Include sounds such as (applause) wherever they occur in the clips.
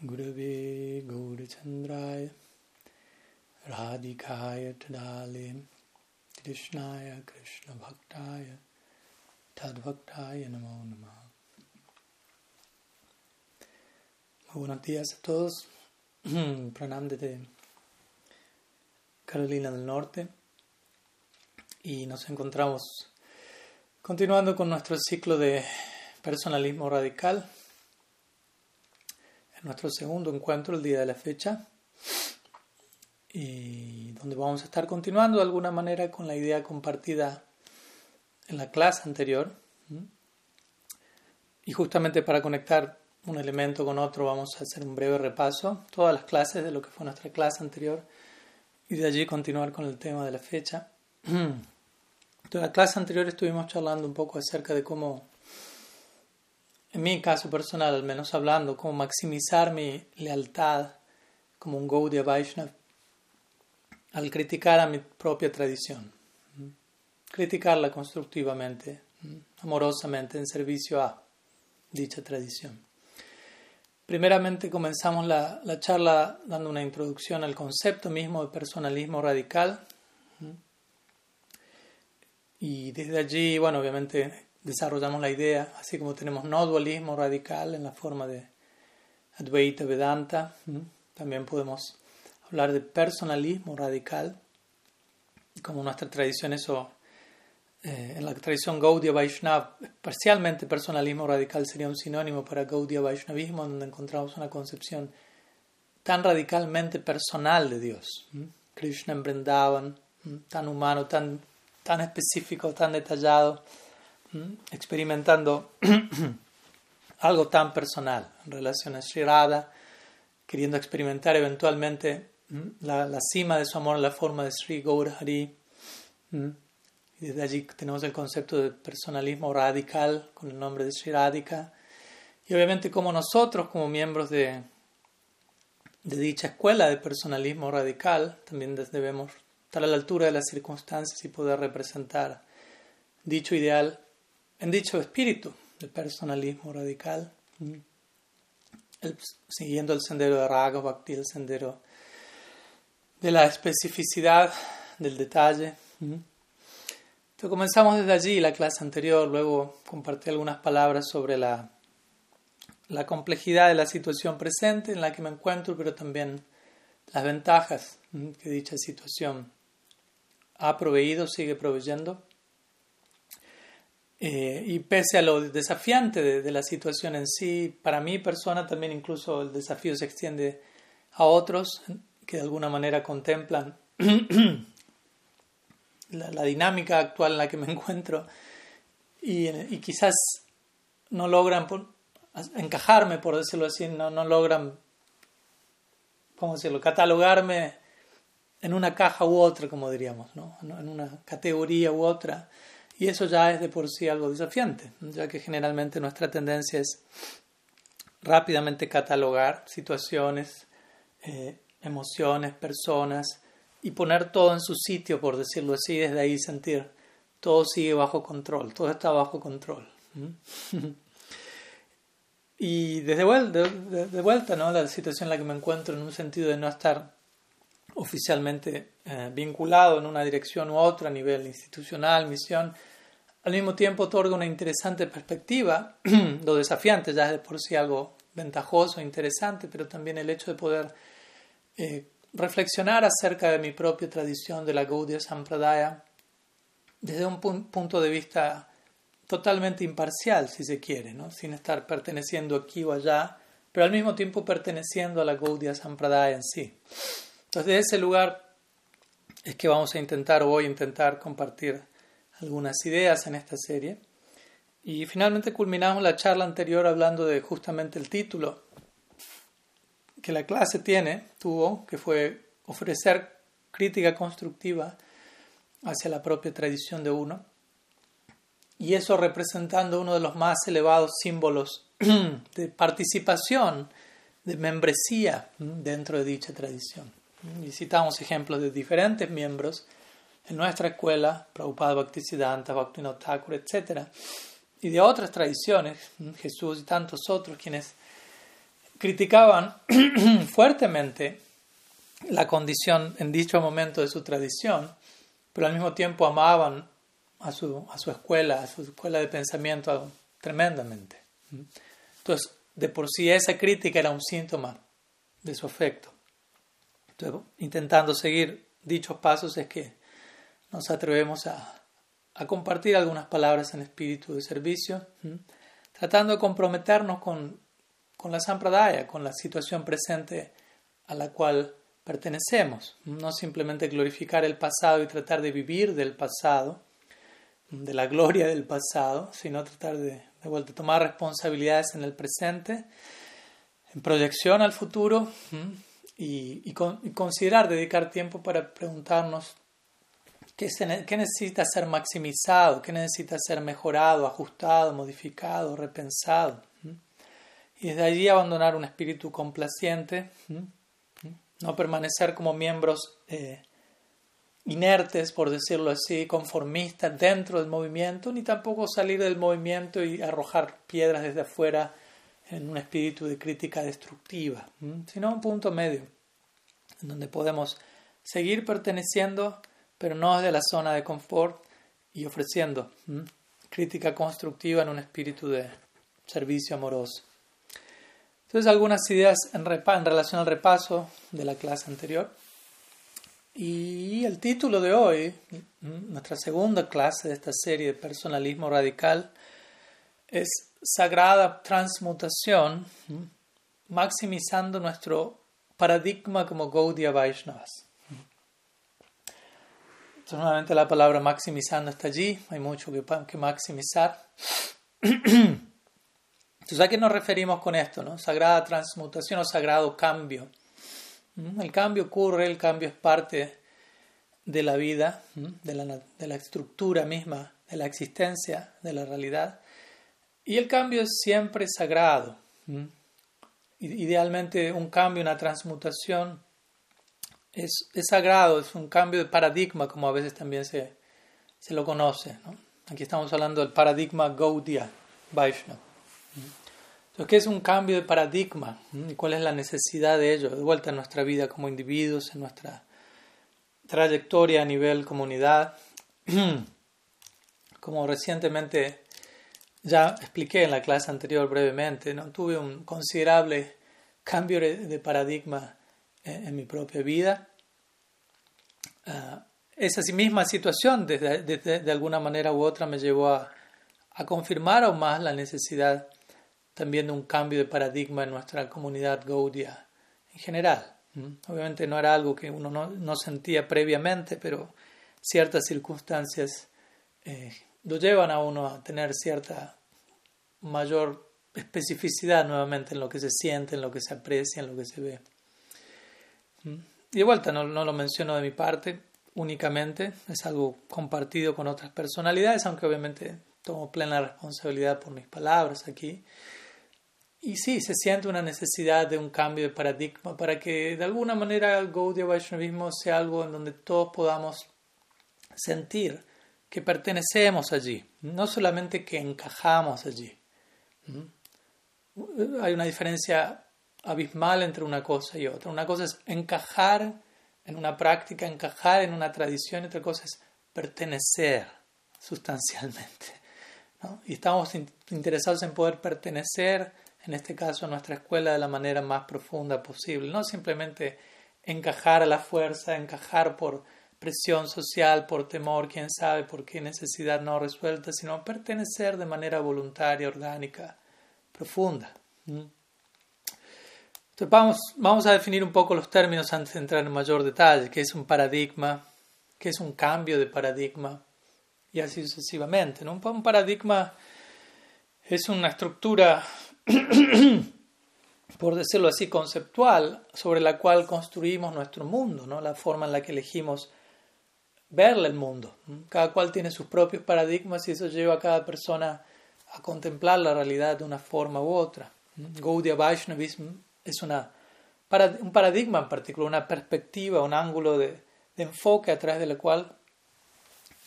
Gurave Gaurachandraya Radhikaya Tadale Krishnaya Krishna Bhaktaya Tadvaktaya Namo Namaha Muy buenos días a todos. (clears throat) Pranam desde Carolina del Norte. Y nos encontramos continuando con nuestro ciclo de personalismo radical en nuestro segundo encuentro el día de la fecha y donde vamos a estar continuando de alguna manera con la idea compartida en la clase anterior y justamente para conectar un elemento con otro vamos a hacer un breve repaso todas las clases de lo que fue nuestra clase anterior y de allí continuar con el tema de la fecha. (clears throat) En la clase anterior estuvimos charlando un poco acerca de cómo en mi caso personal, al menos hablando, como maximizar mi lealtad como un Gaudiya Vaishnava al criticar a mi propia tradición, criticarla constructivamente, amorosamente, en servicio a dicha tradición. Primeramente comenzamos la, la charla dando una introducción al concepto mismo de personalismo radical. Y desde allí, bueno, obviamente desarrollamos la idea, así como tenemos no dualismo radical en la forma de Advaita Vedanta, también podemos hablar de personalismo radical, como nuestra tradición eso, eh, en la tradición Gaudiya Vaishnava, parcialmente personalismo radical sería un sinónimo para Gaudiya Vaishnavismo, donde encontramos una concepción tan radicalmente personal de Dios, Krishna en Vrindavan, tan humano, tan, tan específico, tan detallado experimentando (clears throat) algo tan personal en relación a Sri Radha, queriendo experimentar eventualmente la, la, cima de su amor en la forma de Sri Gaurahari. Y desde allí tenemos el concepto de personalismo radical con el nombre de Sri Radhika. Y obviamente como nosotros, como miembros de, de dicha escuela de personalismo radical, también debemos estar a la altura de las circunstancias y poder representar dicho ideal en dicho espíritu de personalismo radical, siguiendo el sendero de Raga Bhakti, el sendero de la especificidad, del detalle. Entonces comenzamos desde allí la clase anterior, luego compartí algunas palabras sobre la, la complejidad de la situación presente en la que me encuentro, pero también las ventajas que dicha situación ha proveído, sigue proveyendo. Eh, y pese a lo desafiante de, la situación en sí, para mi persona también incluso el desafío se extiende a otros que de alguna manera contemplan (clears throat) la, dinámica actual en la que me (laughs) encuentro y, quizás no logran encajarme, por decirlo así, no, no logran, ¿cómo decirlo?, catalogarme en una caja u otra, como diríamos, ¿no? en una categoría u otra y eso ya es de por sí algo desafiante, ya que generalmente nuestra tendencia es rápidamente catalogar situaciones, eh, emociones, personas y poner todo en su sitio, por decirlo así, desde ahí sentir todo sigue bajo control, todo está bajo control. (laughs) y desde vuelta, de, vuelta, ¿no? la situación en la que me encuentro en un sentido de no estar oficialmente eh, vinculado en una dirección u otra a nivel institucional, misión, al mismo tiempo otorga una interesante perspectiva, (clears throat) lo desafiante ya es de por sí algo ventajoso, interesante, pero también el hecho de poder eh, reflexionar acerca de mi propia tradición de la Gaudiya Sampradaya desde un punto de vista totalmente imparcial, si se quiere, ¿no? sin estar perteneciendo aquí o allá, pero al mismo tiempo perteneciendo a la Gaudiya Sampradaya en sí. Entonces, de ese lugar es que vamos a intentar o voy a intentar compartir algunas ideas en esta serie. Y finalmente culminamos la charla anterior hablando de justamente el título que la clase tiene, tuvo, que fue ofrecer crítica constructiva hacia la propia tradición de uno. Y eso representando uno de los más elevados símbolos (clears throat) de participación, de membresía dentro de dicha tradición. Y citamos ejemplos de diferentes miembros en nuestra escuela, Prabhupada Bhaktisiddhanta, Bhaktivinoda Thakur, etc. Y de otras tradiciones, Jesús y tantos otros, quienes criticaban (clears throat) fuertemente la condición en dicho momento de su tradición, pero al mismo tiempo amaban a su, a su escuela, a su escuela de pensamiento tremendamente. Entonces, de por sí esa crítica era un síntoma de su afecto. Intentando seguir dichos pasos es que nos atrevemos a, a compartir algunas palabras en espíritu de servicio, tratando de comprometernos con, con la sampradaya, con la situación presente a la cual pertenecemos, no simplemente glorificar el pasado y tratar de vivir del pasado, de la gloria del pasado, sino tratar de, de vuelta tomar responsabilidades en el presente, en proyección al futuro y, y, considerar, dedicar tiempo para preguntarnos qué, qué necesita ser maximizado, qué necesita ser mejorado, ajustado, modificado, repensado. Y desde allí abandonar un espíritu complaciente no permanecer como miembros eh, inertes, por decirlo así, conformistas dentro del movimiento, ni tampoco salir del movimiento y arrojar piedras desde afuera en un espíritu de crítica destructiva, sino un punto medio, en donde podemos seguir perteneciendo, pero no desde la zona de confort y ofreciendo crítica constructiva en un espíritu de servicio amoroso. Entonces, algunas ideas en, en, relación al repaso de la clase anterior. Y el título de hoy, nuestra segunda clase de esta serie de personalismo radical, es Sagrada Transmutación, maximizando nuestro paradigma como Gaudiya Vaishnavas. Entonces, nuevamente la palabra maximizando está allí, hay mucho que, que maximizar. Entonces, ¿a qué nos referimos con esto? No? Sagrada transmutación o sagrado cambio. ¿Mm? El cambio ocurre, el cambio es parte de la vida, ¿Mm? de la, de la estructura misma, de la existencia, de la realidad. Y el cambio es siempre sagrado. ¿Mm? Idealmente un cambio, una transmutación es, es, sagrado, es un cambio de paradigma, como a veces también se, se lo conoce. ¿no? Aquí estamos hablando del paradigma Gaudiya, Vaishnava. ¿qué es un cambio de paradigma? ¿Y cuál es la necesidad de ello? De vuelta en nuestra vida como individuos, en nuestra trayectoria a nivel comunidad. (clears throat) Como recientemente ya expliqué en la clase anterior brevemente, ¿no? tuve un considerable cambio de paradigma en, mi propia vida. Uh, esa misma situación, desde, de alguna manera u otra, me llevó a, confirmar aún más la necesidad también de un cambio de paradigma en nuestra comunidad Gaudia en general. Obviamente no era algo que uno no, sentía previamente, pero ciertas circunstancias eh, lo llevan a uno a tener cierta mayor especificidad nuevamente en lo que se siente, en lo que se aprecia, en lo que se ve. Y de vuelta, no, no lo menciono de mi parte únicamente, es algo compartido con otras personalidades, aunque obviamente tomo plena responsabilidad por mis palabras aquí. Y sí, se siente una necesidad de un cambio de paradigma para que de alguna manera el Gaudiya Vaishnavismo sea algo en donde todos podamos sentir que pertenecemos allí, no solamente que encajamos allí. Hay una diferencia abismal entre una cosa y otra. Una cosa es encajar en una práctica, encajar en una tradición, y otra cosa es pertenecer sustancialmente. Y estamos interesados en poder pertenecer en este caso a nuestra escuela de la manera más profunda posible, no simplemente encajar a la fuerza, encajar por presión social, por temor, quién sabe por qué necesidad no resuelta, sino pertenecer de manera voluntaria, orgánica, profunda. Entonces vamos, vamos a definir un poco los términos antes de entrar en mayor detalle, qué es un paradigma, qué es un cambio de paradigma y así sucesivamente. ¿no? Un paradigma es una estructura (clears throat) por decirlo así, conceptual sobre la cual construimos nuestro mundo, ¿no? la forma en la que elegimos verle el mundo. Cada cual tiene sus propios paradigmas y eso lleva a cada persona a contemplar la realidad de una forma u otra. Gaudiya Vaishnavism es una, un paradigma en particular, una perspectiva, un ángulo de, de enfoque a través del cual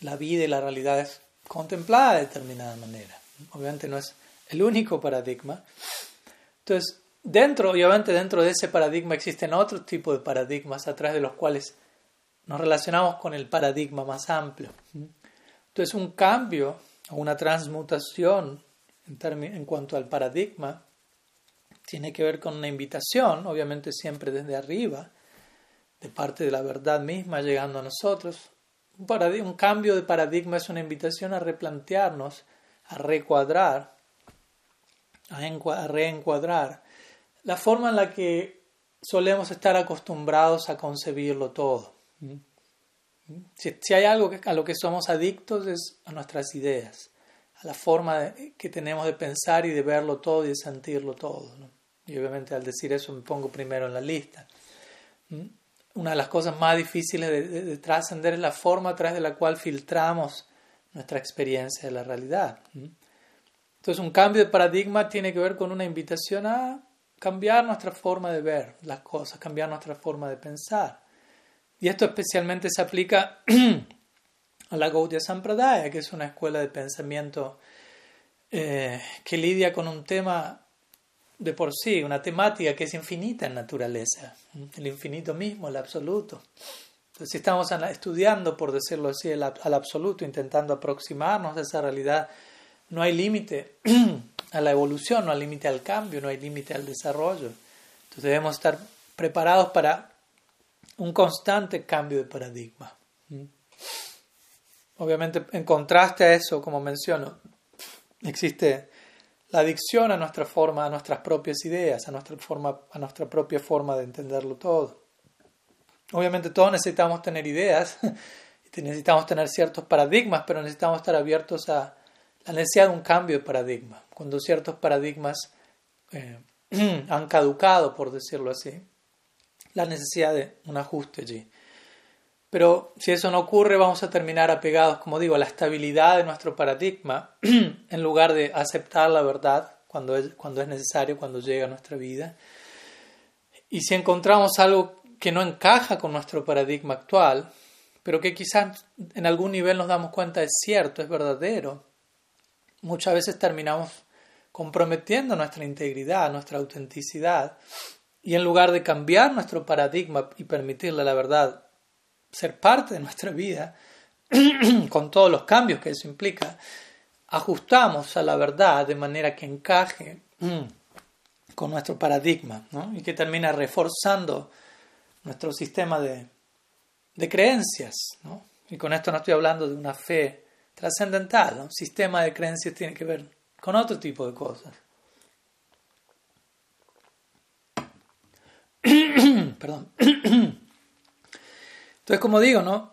la vida y la realidad es contemplada de determinada manera. Obviamente no es el único paradigma. Entonces, dentro, obviamente dentro de ese paradigma existen otros tipos de paradigmas a través de los cuales nos relacionamos con el paradigma más amplio. Entonces un cambio una transmutación en, cuanto al paradigma tiene que ver con una invitación, obviamente siempre desde arriba, de parte de la verdad misma llegando a nosotros. Un, cambio de paradigma es una invitación a replantearnos, a recuadrar, a, reencuadrar la forma en la que solemos estar acostumbrados a concebirlo todo. ¿Mm? Si, hay algo a lo que somos adictos es a nuestras ideas, a la forma que tenemos de pensar y de verlo todo y de sentirlo todo. Y obviamente al decir eso me pongo primero en la lista. ¿Mm? Una de las cosas más difíciles de, trascender es la forma a través de la cual filtramos nuestra experiencia de la realidad. Entonces un cambio de paradigma tiene que ver con una invitación a cambiar nuestra forma de ver las cosas, cambiar nuestra forma de pensar. Y esto especialmente se aplica (clears throat) a la Gaudiya Sampradaya, que es una escuela de pensamiento eh, que lidia con un tema de por sí, una temática que es infinita en naturaleza, el infinito mismo, el absoluto. Entonces, si estamos estudiando, por decirlo así, al absoluto, intentando aproximarnos a esa realidad, no hay límite (clears throat) a la evolución, no hay límite al cambio, no hay límite al desarrollo. Entonces debemos estar preparados para un constante cambio de paradigma. Obviamente, en contraste a eso, como menciono, existe la adicción a nuestra forma, a nuestras propias ideas, a nuestra, forma, a nuestra propia forma de entenderlo todo. Obviamente todos necesitamos tener ideas, (laughs) necesitamos tener ciertos paradigmas, pero necesitamos estar abiertos a la necesidad de un cambio de paradigma. Cuando ciertos paradigmas eh, (clears throat) han caducado, por decirlo así, la necesidad de un ajuste allí. Pero si eso no ocurre, vamos a terminar apegados, como digo, a la estabilidad de nuestro paradigma, (clears throat) en lugar de aceptar la verdad cuando es, cuando es necesario, cuando llega a nuestra vida. Y si encontramos algo que no encaja con nuestro paradigma actual, pero que quizás en algún nivel nos damos cuenta es cierto, es verdadero, muchas veces terminamos comprometiendo nuestra integridad, nuestra autenticidad, y en lugar de cambiar nuestro paradigma y permitirle la verdad ser parte de nuestra vida, (clears throat) con todos los cambios que eso implica, ajustamos a la verdad de manera que encaje mm, con nuestro paradigma y que termina reforzando nuestro sistema de, de creencias. Y con esto no estoy hablando de una fe trascendental, un sistema de creencias tiene que ver con otro tipo de cosas. Perdón. (clears throat) Entonces, como digo, ¿no?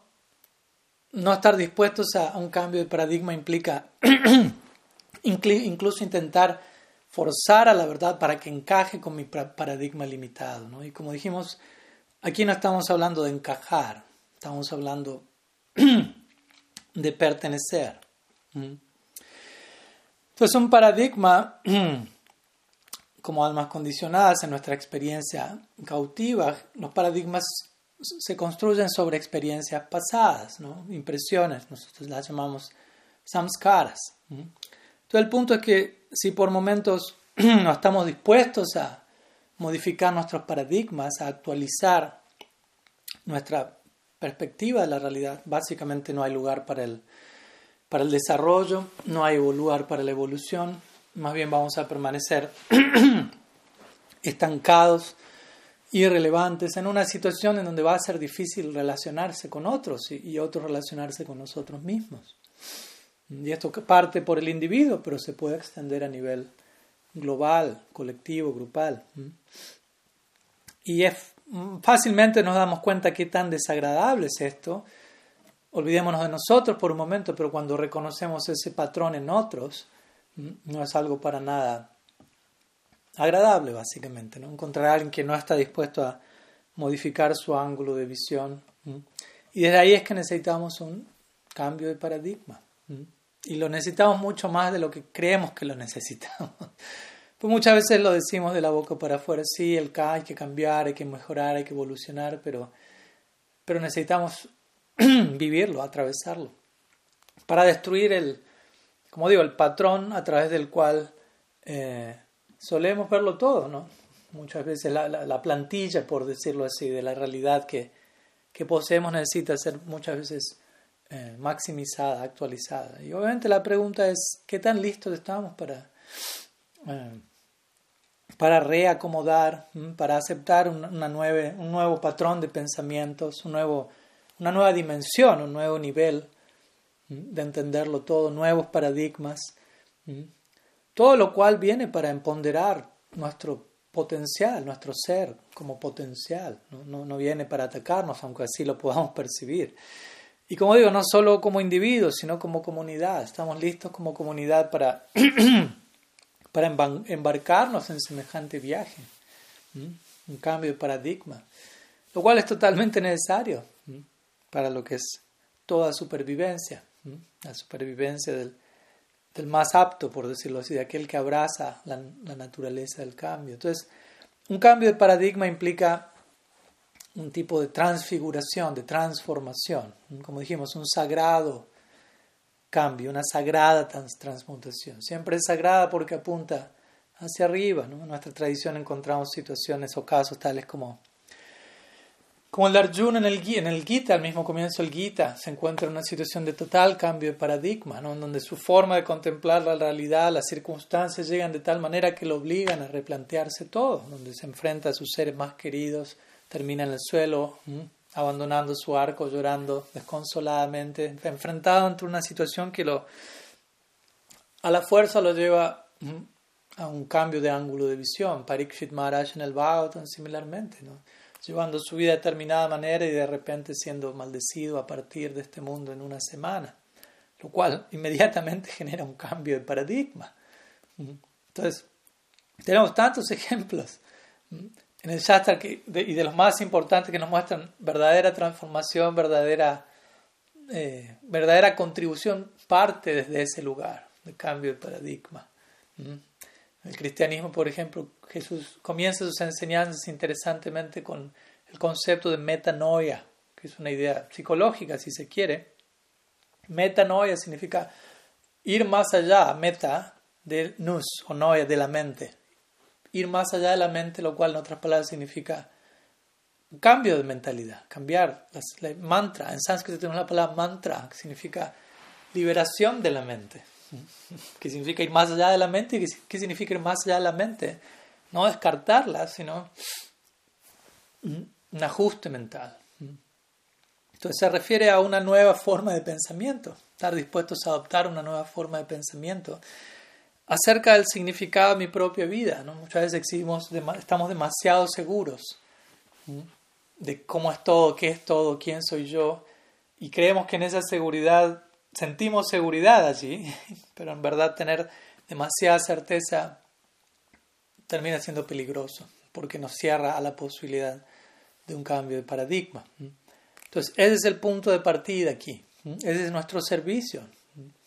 No estar dispuestos a, un cambio de paradigma implica (clears throat) incluso intentar forzar a la verdad para que encaje con mi paradigma limitado. Y como dijimos, aquí no estamos hablando de encajar, estamos hablando (clears throat) de pertenecer. Entonces, un paradigma como almas condicionadas en nuestra experiencia cautiva, los paradigmas se construyen sobre experiencias pasadas, impresiones, nosotros las llamamos samskaras. Entonces el punto es que si por momentos (clears throat) no estamos dispuestos a modificar nuestros paradigmas, a actualizar nuestra perspectiva de la realidad, básicamente no hay lugar para el, para el desarrollo, no hay lugar para la evolución, más bien vamos a permanecer (clears throat) estancados, irrelevantes, en una situación en donde va a ser difícil relacionarse con otros y, otros relacionarse con nosotros mismos. Y esto parte por el individuo, pero se puede extender a nivel global, colectivo, grupal. Y es Mm, fácilmente nos damos cuenta qué tan desagradable es esto. Olvidémonos de nosotros por un momento, pero cuando reconocemos ese patrón en otros, no es algo para nada agradable, básicamente. ¿no? Encontrar a alguien que no está dispuesto a modificar su ángulo de visión. Y desde ahí es que necesitamos un cambio de paradigma. Y lo necesitamos mucho más de lo que creemos que lo necesitamos. (laughs) Pues muchas veces lo decimos de la boca para afuera, sí, el K hay que cambiar, hay que mejorar, hay que evolucionar, pero, pero necesitamos (clears throat) vivirlo, atravesarlo, para destruir el, como digo, el patrón a través del cual eh, solemos verlo todo, ¿no? Muchas veces la, la, plantilla, por decirlo así, de la realidad que, que poseemos necesita ser muchas veces eh, maximizada, actualizada. Y obviamente la pregunta es, ¿qué tan listos estamos para, eh, para reacomodar, para aceptar una, un nuevo patrón de pensamientos, un nuevo, una nueva dimensión, un nuevo nivel de entenderlo todo, nuevos paradigmas? Todo lo cual viene para empoderar nuestro potencial, nuestro ser como potencial. ¿no? No, viene para atacarnos, aunque así lo podamos percibir. Y como digo, no solo como individuos, sino como comunidad. Estamos listos como comunidad para, (clears throat) para embarcarnos en semejante viaje. Un cambio de paradigma. Lo cual es totalmente necesario para lo que es toda supervivencia. La supervivencia del, más apto, por decirlo así, de aquel que abraza la, naturaleza del cambio. Entonces, un cambio de paradigma implica un tipo de transfiguración, de transformación, como dijimos, un sagrado cambio, una sagrada transmutación. Siempre es sagrada porque apunta hacia arriba. En nuestra tradición encontramos situaciones o casos tales como como el Arjuna en el, en el Gita, al mismo comienzo del Gita, se encuentra en una situación de total cambio de paradigma, ¿no? donde su forma de contemplar la realidad, las circunstancias llegan de tal manera que lo obligan a replantearse todo, donde se enfrenta a sus seres más queridos, termina en el suelo, abandonando su arco, llorando desconsoladamente, enfrentado ante una situación que lo, a la fuerza lo lleva a un cambio de ángulo de visión. Parikshit Maharaj en el Bhagavatam similarmente. ¿no? Llevando su vida de determinada manera y de repente siendo maldecido a partir de este mundo en una semana, lo cual (laughs) inmediatamente genera un cambio de paradigma. Entonces, tenemos tantos (laughs) ejemplos en el Shastra y de los más importantes que nos muestran verdadera transformación, verdadera, eh, verdadera contribución, parte desde ese lugar de cambio de paradigma. El cristianismo, por ejemplo, Jesús comienza sus enseñanzas interesantemente con el concepto de metanoia, que es una idea psicológica, si se quiere. Metanoia significa ir más allá, meta, del nus o noia, de la mente. Ir más allá de la mente, lo cual en otras palabras significa un cambio de mentalidad, cambiar. Mantra, en sánscrito tenemos la palabra mantra, que significa liberación de la mente. (laughs) ¿Qué significa ir más allá de la mente? ¿Qué significa ir más allá de la mente? No descartarla, sino un ajuste mental. Entonces se refiere a una nueva forma de pensamiento, estar dispuestos a adoptar una nueva forma de pensamiento acerca del significado de mi propia vida. ¿no? Muchas veces estamos demasiado seguros de cómo es todo, qué es todo, quién soy yo, y creemos que en esa seguridad sentimos seguridad allí, (laughs) pero en verdad tener demasiada certeza termina siendo peligroso porque nos cierra a la posibilidad de un cambio de paradigma. Entonces, ese es el punto de partida aquí. Ese es nuestro servicio.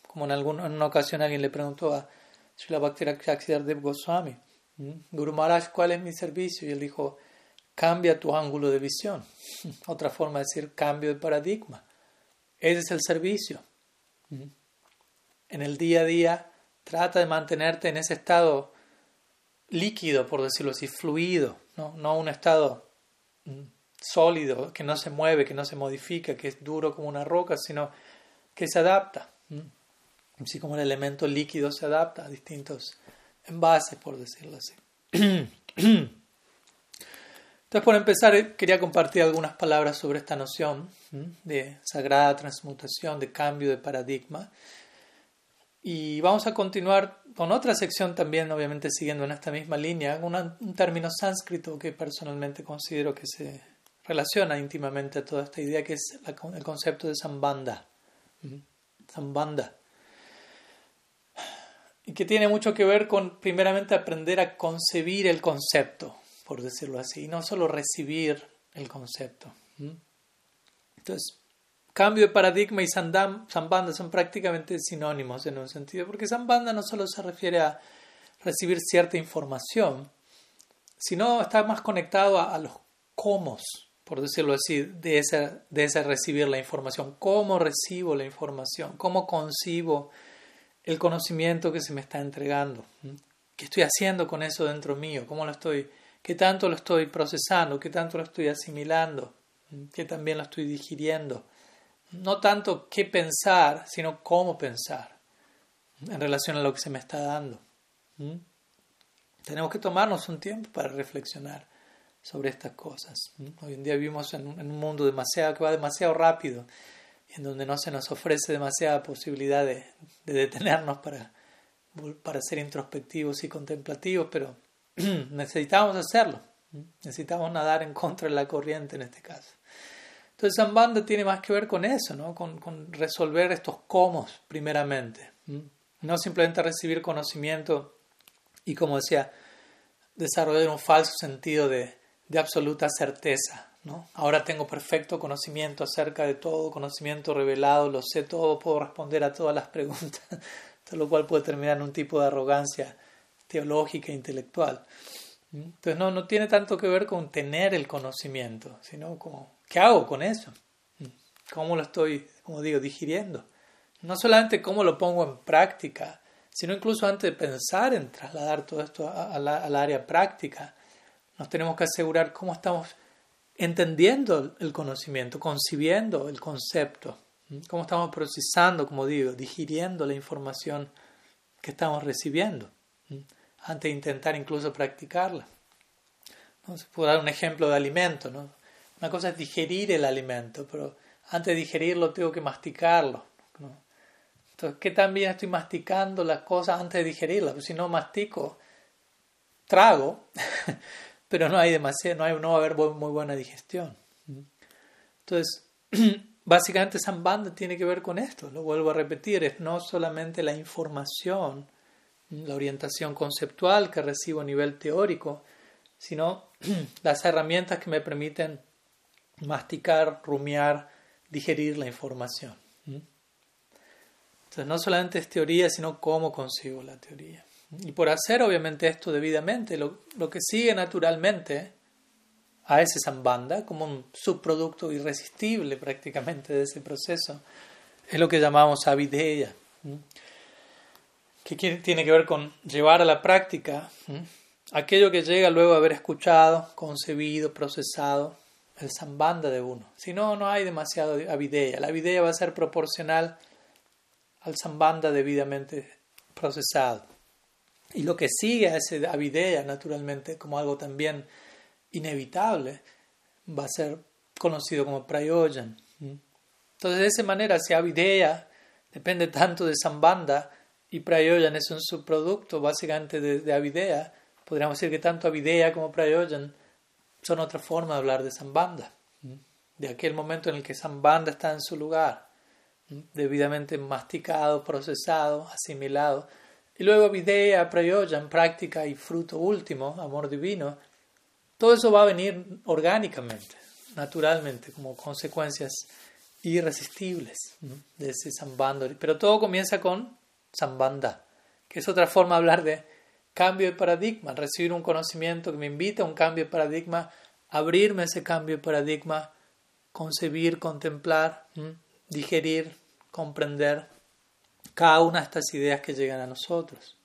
Como en, alguna, en una ocasión alguien le preguntó a Srila Bhakti Goswami, Guru Maharaj, ¿cuál es mi servicio? Y él dijo, cambia tu ángulo de visión. (laughs) Otra forma de decir cambio de paradigma. Ese es el servicio. En el día a día, trata de mantenerte en ese estado líquido, por decirlo así, fluido, no, no un estado mm, sólido, que no se mueve, que no se modifica, que es duro como una roca, sino que se adapta. Así como el elemento líquido se adapta a distintos envases, por decirlo así. (clears throat) Entonces, por empezar, quería compartir algunas palabras sobre esta noción de sagrada transmutación, de cambio de paradigma. Y vamos a continuar con otra sección también, obviamente siguiendo en esta misma línea, un término sánscrito que personalmente considero que se relaciona íntimamente a toda esta idea, que es el concepto de sambanda. Sambanda. Y que tiene mucho que ver con, primeramente, aprender a concebir el concepto, por decirlo así, y no solo recibir el concepto. Entonces, cambio de paradigma y sambanda son prácticamente sinónimos en un sentido, porque sambanda no solo se refiere a recibir cierta información, sino está más conectado a, los cómo, por decirlo así, de ese, de ese recibir la información, cómo recibo la información, cómo concibo el conocimiento que se me está entregando, qué estoy haciendo con eso dentro mío, cómo lo estoy qué tanto lo estoy procesando, qué tanto lo estoy asimilando, qué también lo estoy digiriendo. No tanto qué pensar, sino cómo pensar en relación a lo que se me está dando. Tenemos que tomarnos un tiempo para reflexionar sobre estas cosas. Hoy en día vivimos en un mundo demasiado que va demasiado rápido, en donde no se nos ofrece demasiada posibilidad de, detenernos para, para ser introspectivos y contemplativos, pero (clears throat) necesitamos hacerlo. Necesitamos nadar en contra de la corriente en este caso. Entonces, Zambanda tiene más que ver con eso, ¿no? con, resolver estos cómo primeramente. No simplemente recibir conocimiento y, como decía, desarrollar un falso sentido de, de absoluta certeza. ¿no? Ahora tengo perfecto conocimiento acerca de todo, conocimiento revelado, lo sé todo, puedo responder a todas las preguntas, todo (laughs) lo cual puede terminar en un tipo de arrogancia teológica e intelectual. Entonces no, no tiene tanto que ver con tener el conocimiento, sino como, ¿qué hago con eso? ¿Cómo lo estoy, como digo, digiriendo? No solamente cómo lo pongo en práctica, sino incluso antes de pensar en trasladar todo esto al área práctica, nos tenemos que asegurar cómo estamos entendiendo el conocimiento, concibiendo el concepto, cómo estamos procesando, como digo, digiriendo la información que estamos recibiendo, antes de intentar incluso practicarla. ¿No? Se dar un ejemplo de alimento. ¿no? Una cosa es digerir el alimento, pero antes de digerirlo tengo que masticarlo. Entonces, ¿qué tan bien estoy masticando las cosas antes de digerirlas? Pues si no mastico, trago, (laughs) pero no hay demasiado, no, hay, no va a haber muy buena digestión. Entonces, (clears throat) básicamente Sambandha tiene que ver con esto, lo vuelvo a repetir, es no solamente la información, la orientación conceptual que recibo a nivel teórico, sino (clears throat) las herramientas que me permiten masticar, rumiar, digerir la información. Entonces, no solamente es teoría, sino cómo consigo la teoría. Y por hacer obviamente esto debidamente, lo, que sigue naturalmente a ese sambanda, como un subproducto irresistible prácticamente de ese proceso, es lo que llamamos avideya, que tiene que ver con llevar a la práctica aquello que llega luego de haber escuchado, concebido, procesado el sambanda de uno. Si no, no hay demasiado avideya. La avideya va a ser proporcional al sambanda debidamente procesado. Y lo que sigue a ese avidea, naturalmente, como algo también inevitable, va a ser conocido como prayojan. Entonces, de esa manera, si avidea depende tanto de Sambanda y prayojan es un subproducto básicamente de, de avidea, podríamos decir que tanto avidea como prayojan son otra forma de hablar de Sambanda, de aquel momento en el que Sambanda está en su lugar, debidamente masticado, procesado, asimilado. Y luego vidya, prayojan, práctica y fruto último, amor divino, todo eso va a venir orgánicamente, naturalmente, como consecuencias irresistibles de ese sambando. Pero todo comienza con sambanda, que es otra forma de hablar de cambio de paradigma, recibir un conocimiento que me invita a un cambio de paradigma, abrirme a ese cambio de paradigma, concebir, contemplar, digerir, comprender cada una de estas ideas que llegan a nosotros.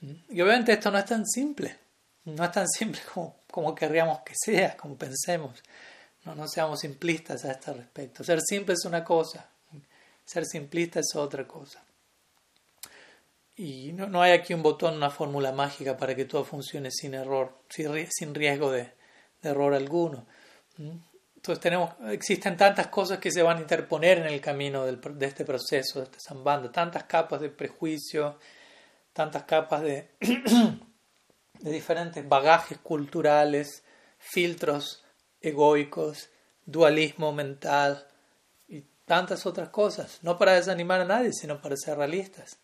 Y obviamente esto no es tan simple, no es tan simple (laughs) como, como querríamos que sea, como pensemos. No, no seamos simplistas a este respecto. Ser simple es una cosa, ser simplista es otra cosa. Y no, no hay aquí un botón, una fórmula mágica para que todo funcione sin error, sin riesgo de, error alguno. Entonces tenemos, existen tantas cosas que se van a interponer en el camino de este proceso, de este sambanda, tantas capas de prejuicio, tantas capas de, (clears throat) de diferentes bagajes culturales, filtros egoicos, dualismo mental y tantas otras cosas, no para desanimar a nadie, sino para ser realistas.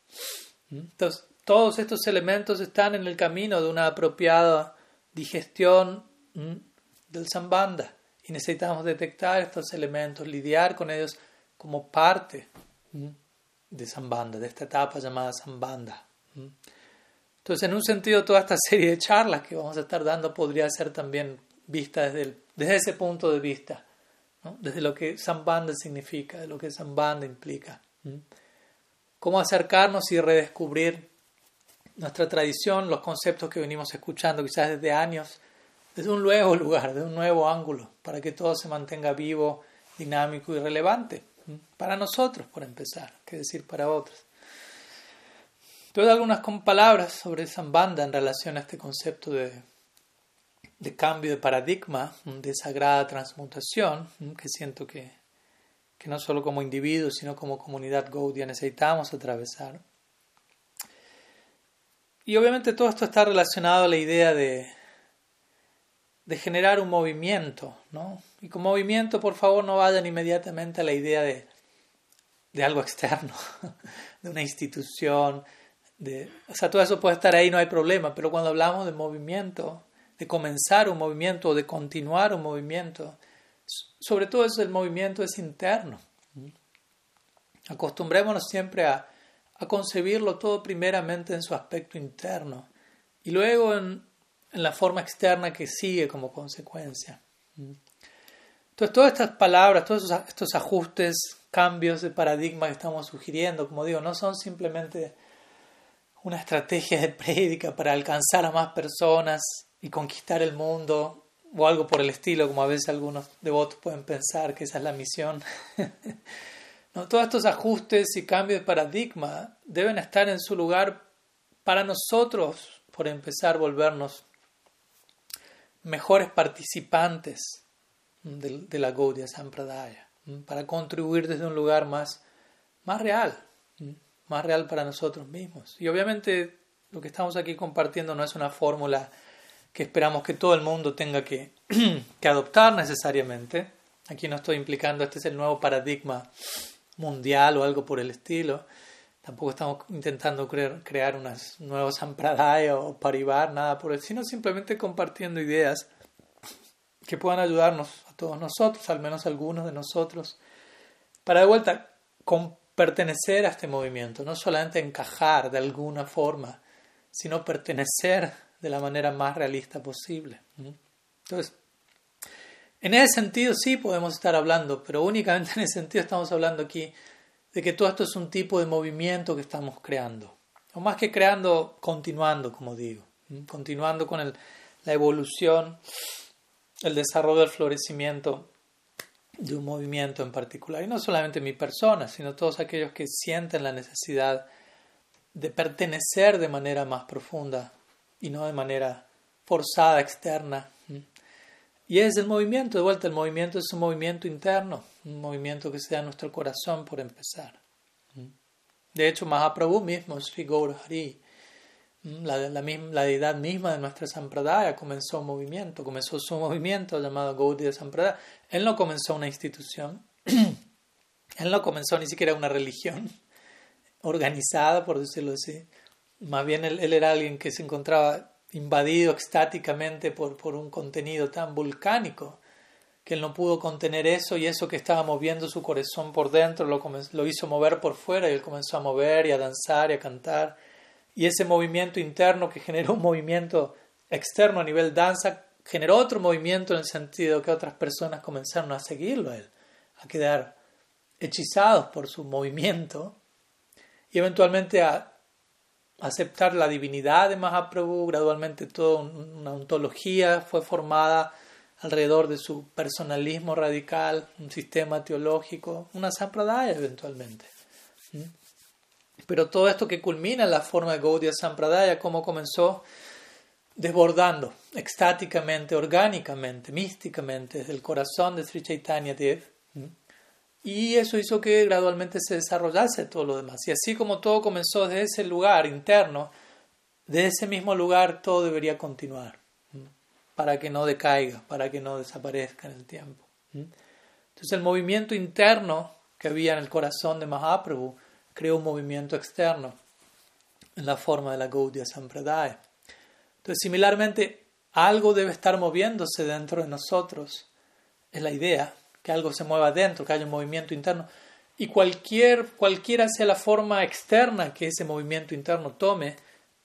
Entonces, todos estos elementos están en el camino de una apropiada digestión del sambanda y necesitamos detectar estos elementos, lidiar con ellos como parte de Sambanda, de esta etapa llamada Sambanda. Entonces, en un sentido, toda esta serie de charlas que vamos a estar dando podría ser también vista desde, ese punto de vista, desde lo que Sambanda significa, de lo que Sambanda implica. Cómo acercarnos y redescubrir nuestra tradición, los conceptos que venimos escuchando quizás desde años, desde un nuevo lugar, desde un nuevo ángulo, para que todo se mantenga vivo, dinámico y relevante. Para nosotros, por empezar, que decir para otros. Entonces, algunas palabras sobre Zambanda en relación a este concepto de, de cambio de paradigma, de sagrada transmutación, que siento que, que no solo como individuos, sino como comunidad Gaudia necesitamos atravesar. Y obviamente todo esto está relacionado a la idea de, de generar un movimiento, ¿no? Y con movimiento, por favor, no vayan inmediatamente a la idea de, de algo externo, (laughs) de una institución, de, o sea, todo eso puede estar ahí, no hay problema, pero cuando hablamos de movimiento, de comenzar un movimiento o de continuar un movimiento, sobre todo eso el movimiento es interno. Acostumbrémonos siempre a, a concebirlo todo primeramente en su aspecto interno y luego en, en la forma externa que sigue como consecuencia. Entonces, todas estas palabras, todos estos ajustes, cambios de paradigma que estamos sugiriendo, como digo, no son simplemente una estrategia de (laughs) prédica para alcanzar a más personas y conquistar el mundo o algo por el estilo, como a veces algunos devotos pueden pensar que esa es la misión. (laughs) no, todos estos ajustes y cambios de paradigma deben estar en su lugar para nosotros, por empezar, volvernos mejores participantes de, de la Gaudiya Sampradaya, para contribuir desde un lugar más, más real, más real para nosotros mismos. Y obviamente lo que estamos aquí compartiendo no es una fórmula que esperamos que todo el mundo tenga que, (clears throat) que adoptar necesariamente. Aquí no estoy implicando este es el nuevo paradigma mundial o algo por el estilo. Tampoco estamos intentando crear, crear unas nuevas sampradaya o parivar, nada por el sino simplemente compartiendo ideas que puedan ayudarnos a todos nosotros, al menos algunos de nosotros, para de vuelta con pertenecer a este movimiento, no solamente encajar de alguna forma, sino pertenecer de la manera más realista posible. Entonces, en ese sentido sí podemos estar hablando, pero únicamente (laughs) en ese sentido estamos hablando aquí de que todo esto es un tipo de movimiento que estamos creando. O más que creando, continuando, como digo. Continuando con el, la evolución, el desarrollo, el florecimiento de un movimiento en particular. Y no solamente mi persona, sino todos aquellos que sienten la necesidad de pertenecer de manera más profunda y no de manera forzada, externa. Y es el movimiento, de vuelta, el movimiento es un movimiento interno, un movimiento que sea nuestro corazón por empezar. De hecho, Mahaprabhu mismo, Sri Gaur Hari, la, la, la, deidad misma de nuestra Sampradaya, comenzó un movimiento, comenzó su movimiento llamado Gaudiya Sampradaya. Él no comenzó una institución, (clears throat) él no comenzó ni siquiera una religión (laughs) organizada, por decirlo así. Más bien él, era alguien que se encontraba invadido extáticamente por, por un contenido tan volcánico que él no pudo contener eso y eso que estaba moviendo su corazón por dentro lo, lo hizo mover por fuera y él comenzó a mover y a danzar y a cantar. Y ese movimiento interno que generó un movimiento externo a nivel danza, generó otro movimiento en el sentido que otras personas comenzaron a seguirlo a él, a quedar hechizados por su movimiento y eventualmente a aceptar la divinidad de Mahaprabhu. Gradualmente toda una ontología fue formada alrededor de su personalismo radical, un sistema teológico, una sampradaya eventualmente. Pero todo esto que culmina en la forma de Gaudiya Sampradaya, como comenzó desbordando extáticamente, orgánicamente, místicamente, desde el corazón de Sri Chaitanya Dev. Y eso hizo que gradualmente se desarrollase todo lo demás. Y así como todo comenzó desde ese lugar interno, de ese mismo lugar todo debería continuar para que no decaiga, para que no desaparezca en el tiempo. Entonces el movimiento interno que había en el corazón de Mahaprabhu creó un movimiento externo en la forma de la Gaudiya Sampradaya. Entonces similarmente algo debe estar moviéndose dentro de nosotros. Es la idea, que algo se mueva dentro, que haya un movimiento interno. Y cualquier, cualquiera sea la forma externa que ese movimiento interno tome,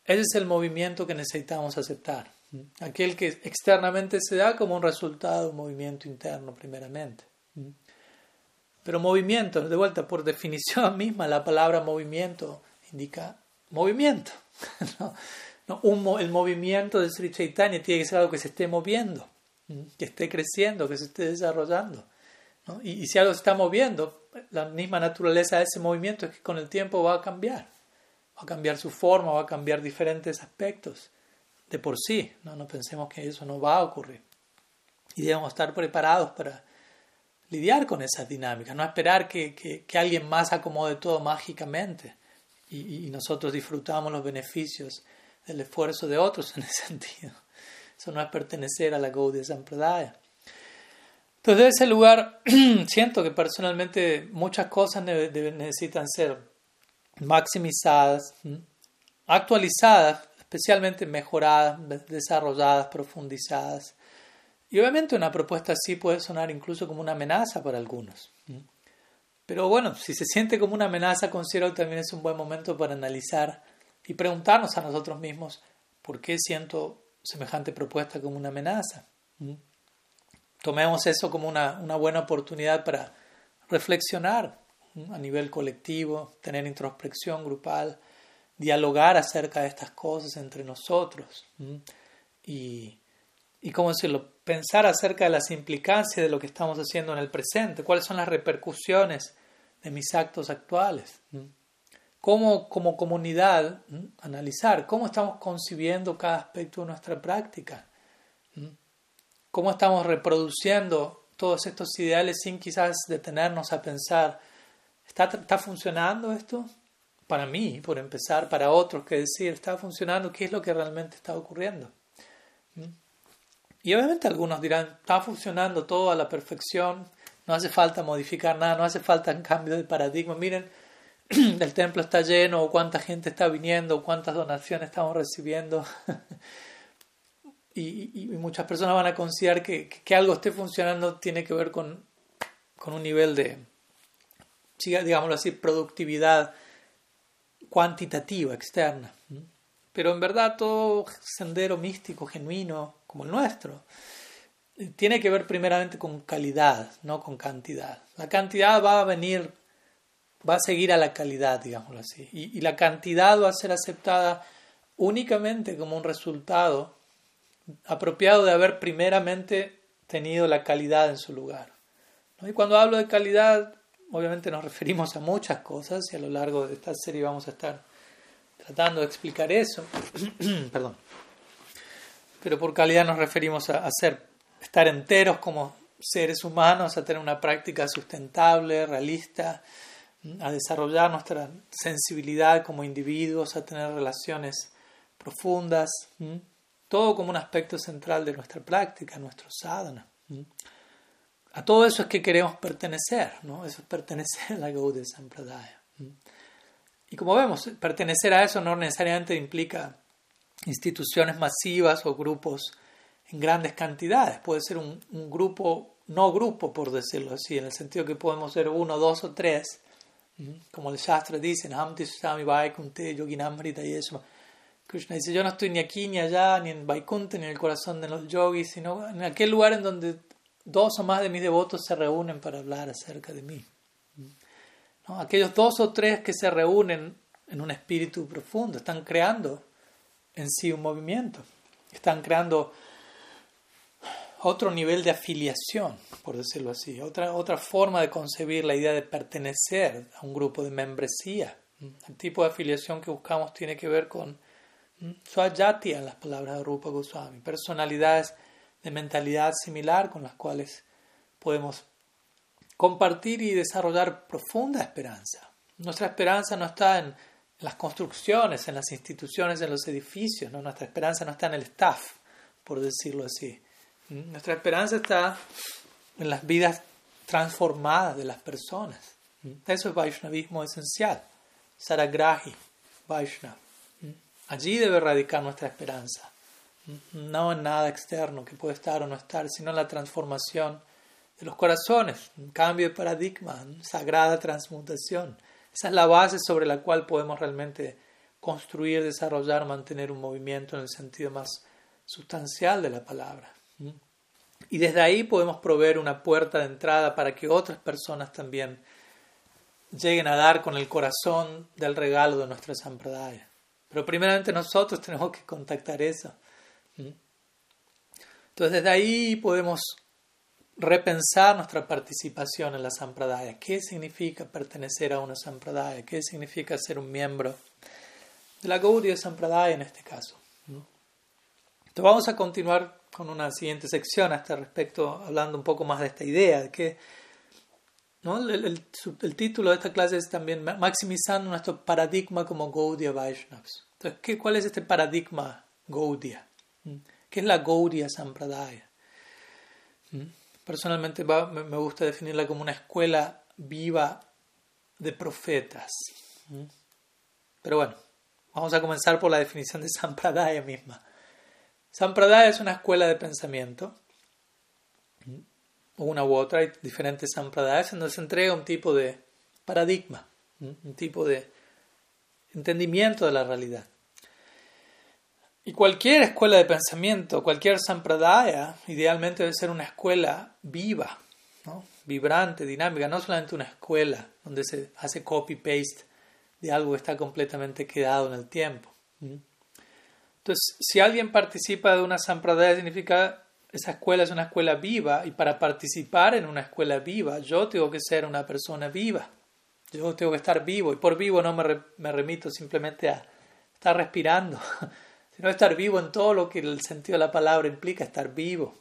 ese es el movimiento que necesitamos aceptar. Aquel que externamente se da como un resultado un movimiento interno, primeramente. Pero movimiento, de vuelta, por definición (laughs) misma, la palabra movimiento indica movimiento. (laughs) ¿no? Un, el movimiento de Sri Chaitanya tiene que ser algo que se esté moviendo, que esté creciendo, que se esté desarrollando. Y, si algo se está moviendo, la misma naturaleza de ese movimiento es que con el tiempo va a cambiar. Va a cambiar su forma, va a cambiar diferentes aspectos de por sí. No, no pensemos que eso no va a ocurrir. Y debemos estar preparados para lidiar con esas dinámicas, no esperar que, que, alguien más acomode todo mágicamente y, y, nosotros disfrutamos los beneficios del esfuerzo de otros en ese (laughs) sentido. Eso no es pertenecer a la Gaudiya Sampradaya. Entonces, de ese lugar, (clears throat) siento que personalmente muchas cosas necesitan ser maximizadas, actualizadas, especialmente mejoradas, desarrolladas, profundizadas. Y obviamente una propuesta así puede sonar incluso como una amenaza para algunos. Pero bueno, si se siente como una amenaza, considero que también es un buen momento para analizar y preguntarnos a nosotros mismos por qué siento semejante propuesta como una amenaza tomemos eso como una, buena oportunidad para reflexionar a nivel colectivo, tener introspección grupal, dialogar acerca de estas cosas entre nosotros y, y, ¿cómo decirlo?, pensar acerca de las implicancias de lo que estamos haciendo en el presente, cuáles son las repercusiones de mis actos actuales. Cómo como comunidad analizar cómo estamos concibiendo cada aspecto de nuestra práctica cómo estamos reproduciendo todos estos ideales sin quizás detenernos a pensar, ¿está, funcionando esto? Para mí, por empezar, para otros, que decir, ¿está funcionando? ¿Qué es lo que realmente está ocurriendo? ¿Mm? Y obviamente algunos dirán, está funcionando todo a la perfección, no hace falta modificar nada, no hace falta un cambio de paradigma. Miren, (clears throat) el templo está lleno, o cuánta gente está viniendo, cuántas donaciones estamos recibiendo. (laughs) y, muchas personas van a considerar que, que, algo esté funcionando tiene que ver con, con un nivel de, digámoslo así, productividad cuantitativa, externa. Pero en verdad todo sendero místico, genuino, como el nuestro, tiene que ver primeramente con calidad, no con cantidad. La cantidad va a venir, va a seguir a la calidad, digámoslo así. Y, y la cantidad va a ser aceptada únicamente como un resultado apropiado de haber primeramente tenido la calidad en su lugar. Y cuando hablo de calidad, obviamente nos (laughs) referimos a muchas cosas y a lo largo de esta serie vamos a estar tratando de explicar eso. (clears throat) Perdón. Pero por calidad nos referimos a, ser, estar enteros como seres humanos, a tener una práctica sustentable, realista, a desarrollar nuestra sensibilidad como individuos, a tener relaciones profundas todo como un aspecto central de nuestra práctica, nuestro sadhana. A todo eso es que queremos pertenecer, ¿no? Eso es pertenecer a la Gaudiya Sampradaya. Y como vemos, pertenecer a eso no necesariamente implica instituciones masivas o grupos en grandes cantidades. Puede ser un, grupo, no grupo por decirlo así, en el sentido que podemos ser uno, dos o tres, como el Shastra dice, Hamti Sami Vaikunte Yoginamrita Yesma Krishna dice, yo no estoy ni aquí ni allá, ni en Vaikunta, ni en el corazón de los yogis, sino en aquel lugar en donde dos o más de mis devotos se reúnen para hablar acerca de mí. ¿No? Aquellos dos o tres que se reúnen en un espíritu profundo están creando en sí un movimiento, están creando otro nivel de afiliación, por decirlo así, otra, otra forma de concebir la idea de pertenecer a un grupo de membresía. El tipo de afiliación que buscamos tiene que ver con Swajati en las palabras de Rupa Goswami, personalidades de mentalidad similar con las cuales podemos compartir y desarrollar profunda esperanza. Nuestra esperanza no está en las construcciones, en las instituciones, en los edificios, nuestra esperanza no está en el staff, por decirlo así. Nuestra esperanza está en las vidas transformadas de las personas. Eso es Vaishnavismo esencial. Saragrahi, Vaishnav. Allí debe radicar nuestra esperanza, no en nada externo que puede estar o no estar, sino en la transformación de los corazones, un cambio de paradigma, sagrada transmutación. Esa es la base sobre la cual podemos realmente construir, desarrollar, mantener un movimiento en el sentido más sustancial de la palabra. Y desde ahí podemos proveer una puerta de entrada para que otras personas también lleguen a dar con el corazón del regalo de nuestra sampradaya Pero primeramente nosotros tenemos que contactar eso. Entonces desde ahí podemos repensar nuestra participación en la sampradaya. ¿Qué significa pertenecer a una sampradaya? ¿Qué significa ser un miembro de la Gaudiya Sampradaya en este caso? Entonces vamos a continuar con una siguiente sección a este respecto, hablando un poco más de esta idea, de que ¿no? el, título de esta clase es también maximizando nuestro paradigma como Gaudiya Vaishnavas. Entonces, ¿qué, ¿cuál es este paradigma Gaudiya? ¿Mm? ¿Qué es la Gaudiya Sampradaya? ¿Mm? Personalmente me gusta definirla como una escuela viva de profetas. ¿Mm? Pero bueno, vamos a comenzar por la definición de Sampradaya misma. Sampradaya es una escuela de pensamiento, una u otra, hay diferentes sampradayas en donde se entrega un tipo de paradigma, un tipo de entendimiento de la realidad. Y cualquier escuela de pensamiento, cualquier sampradaya, idealmente debe ser una escuela viva, ¿no? vibrante, dinámica, no solamente una escuela donde se hace copy-paste de algo que está completamente quedado en el tiempo. Entonces, si alguien participa de una sampradaya, significa esa escuela es una escuela viva y para participar en una escuela viva, yo tengo que ser una persona viva. Yo tengo que estar vivo y por vivo no me, me remito simplemente a estar respirando, (laughs) sino estar vivo en todo lo que el sentido de la palabra implica, estar vivo.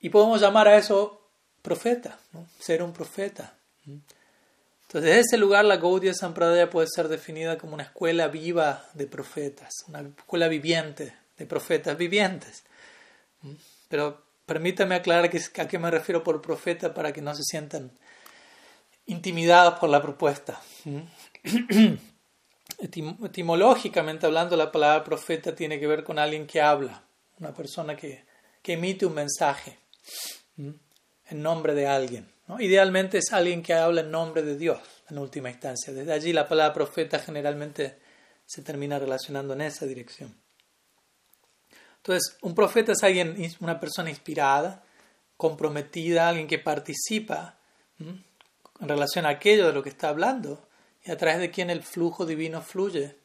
Y podemos llamar a eso profeta, ser un profeta. Entonces, desde ese lugar, la Gaudiya Sampradaya puede ser definida como una escuela viva de profetas, una escuela viviente de profetas vivientes. Pero permítame aclarar a qué me refiero por profeta para que no se sientan intimidados por la propuesta. (clears throat) Etimológicamente hablando, la palabra profeta tiene que ver con alguien que habla, una persona que, que emite un mensaje en nombre de alguien. Idealmente es alguien que habla en nombre de Dios, en última instancia. Desde allí la palabra profeta generalmente se termina relacionando en esa dirección. Entonces, un profeta es alguien, una persona inspirada, comprometida, alguien que participa en relación a aquello de lo que está hablando y a través de quien el flujo divino fluye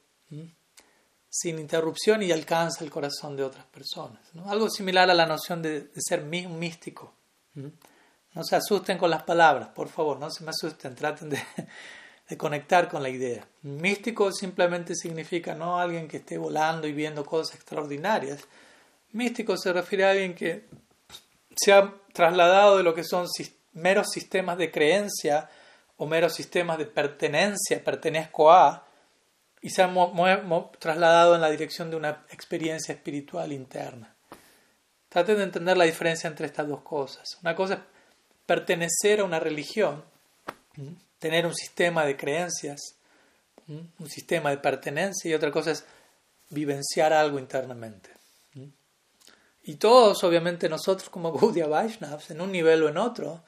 sin interrupción y alcanza el corazón de otras personas. Algo similar a la noción de, de ser místico. No se asusten con las palabras, por favor, no se me asusten, traten (laughs) de, conectar con la idea. Místico simplemente significa no alguien que esté volando y viendo cosas extraordinarias. Místico se refiere a alguien que se ha trasladado de lo que son meros sistemas de creencia o meros sistemas de pertenencia, pertenezco a, y se ha trasladado en la dirección de una experiencia espiritual interna. Traten de entender la diferencia entre estas dos cosas. Una cosa es pertenecer a una religión, tener un sistema de creencias, un sistema de pertenencia y otra cosa es vivenciar algo internamente. Y todos, obviamente, nosotros como (laughs) Gaudiya Vaishnavas, en un nivel o en otro,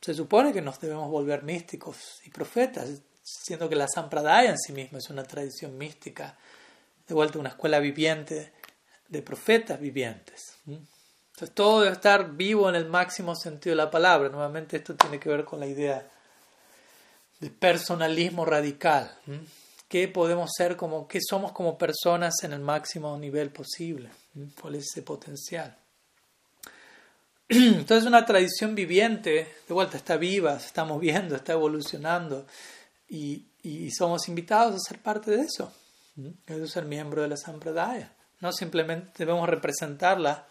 se supone que nos debemos volver místicos y profetas, siendo que la Sampradaya en sí misma es una tradición mística, de vuelta una escuela viviente de profetas vivientes. Entonces todo debe estar vivo en el máximo sentido de la palabra. Nuevamente esto tiene que ver con la idea de personalismo radical. ¿Qué podemos ser como, qué somos como personas en el máximo nivel posible? ¿Cuál es ese potencial? (clears throat) Entonces una tradición viviente, de vuelta, está viva, se está moviendo, está evolucionando y, y somos invitados a ser parte de eso. Debemos ser miembro de la Sampradaya. No simplemente debemos representarla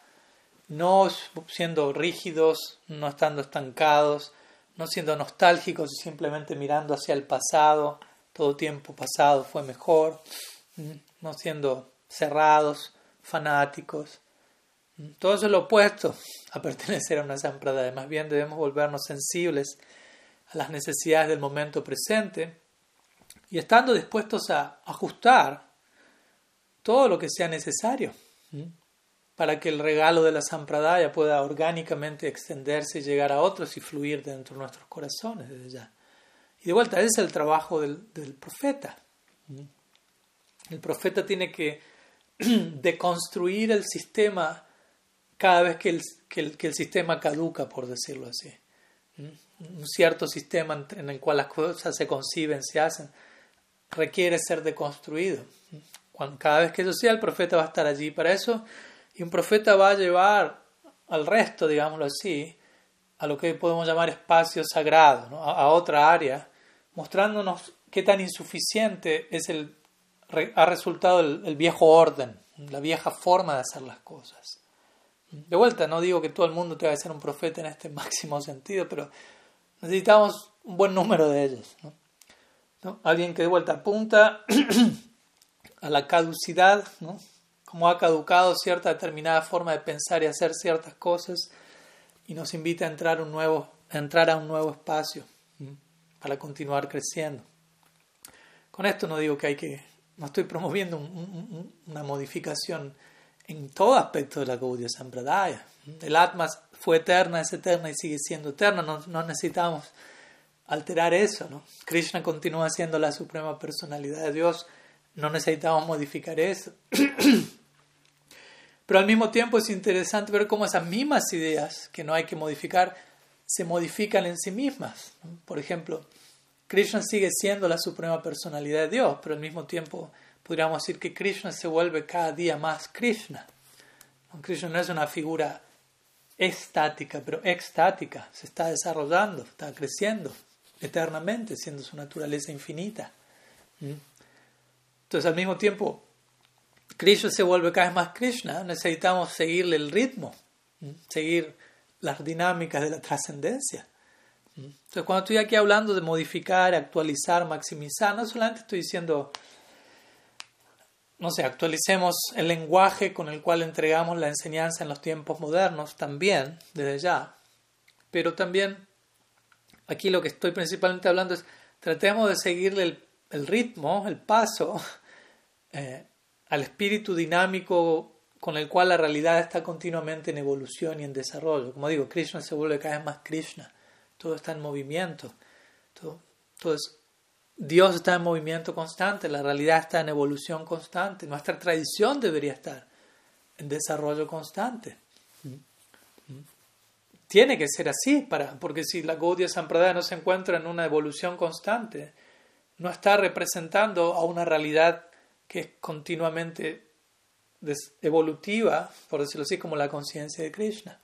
no siendo rígidos, no estando estancados, no siendo nostálgicos y simplemente mirando hacia el pasado, todo tiempo pasado fue mejor, no siendo cerrados, fanáticos. Todo eso es lo opuesto a (laughs) pertenecer a una sampradaya. Más bien debemos volvernos sensibles a las necesidades del momento presente y estando dispuestos a ajustar todo lo que sea necesario para que el regalo de la Sampradaya pueda orgánicamente extenderse y llegar a otros y fluir dentro de nuestros corazones desde ya. Y de vuelta, ese es el trabajo del, profeta. El profeta tiene que (clears throat) deconstruir el sistema cada vez que el, que el, sistema caduca, por decirlo así. Un cierto sistema en el cual las cosas se conciben, se hacen, requiere ser deconstruido. cada vez que eso sea, el profeta va a estar allí para eso y un profeta va a llevar al resto, digámoslo así, a lo que podemos llamar espacio sagrado, a, otra área, mostrándonos qué tan insuficiente es el, ha resultado el, viejo orden, la vieja forma de hacer las cosas. De vuelta, no digo que todo el mundo tenga que ser un profeta en este (laughs) máximo sentido, pero necesitamos un buen número de ellos. Alguien que de vuelta apunta (clears throat) a la caducidad, ¿no? como ha caducado cierta determinada forma de pensar y hacer ciertas cosas, y nos invita a, entrar a un nuevo espacio para continuar creciendo. Con esto no digo que hay que, no estoy promoviendo una modificación en todo aspecto de la Gaudiya Sampradaya. El Atma fue eterna, es eterna y sigue siendo eterna, no, no necesitamos alterar eso. ¿no? Krishna continúa siendo la suprema personalidad de Dios, no necesitamos modificar eso. (clears throat) Pero al mismo tiempo es interesante ver cómo esas mismas ideas que no hay que modificar se modifican en sí mismas. Por ejemplo, Krishna sigue siendo la suprema personalidad de Dios, pero al mismo tiempo podríamos decir que Krishna se vuelve cada día más Krishna. Krishna no es una figura estática, pero extática, se está desarrollando, está creciendo eternamente, siendo su naturaleza infinita. Entonces, al mismo tiempo, Krishna se vuelve cada vez más Krishna, necesitamos seguirle el ritmo, seguir las dinámicas de la trascendencia. Entonces, cuando estoy aquí hablando de modificar, actualizar, maximizar, no solamente estoy diciendo, no sé, actualicemos el lenguaje con el cual entregamos la enseñanza en los tiempos modernos, también, desde ya, pero también aquí lo que estoy principalmente hablando es, tratemos de seguirle el, ritmo, el paso. (laughs) Eh, al espíritu dinámico con el cual la realidad está continuamente en evolución y en desarrollo. Como digo, Krishna se vuelve cada vez más Krishna, todo está en movimiento, todo, Dios está en movimiento constante, la realidad está en evolución constante, nuestra tradición debería estar en desarrollo constante. Tiene que ser así, para, porque si la Gaudiya Sampradaya no se encuentra en una evolución constante, no está representando a una realidad que es continuamente evolutiva, por decirlo así, como la conciencia de Krishna.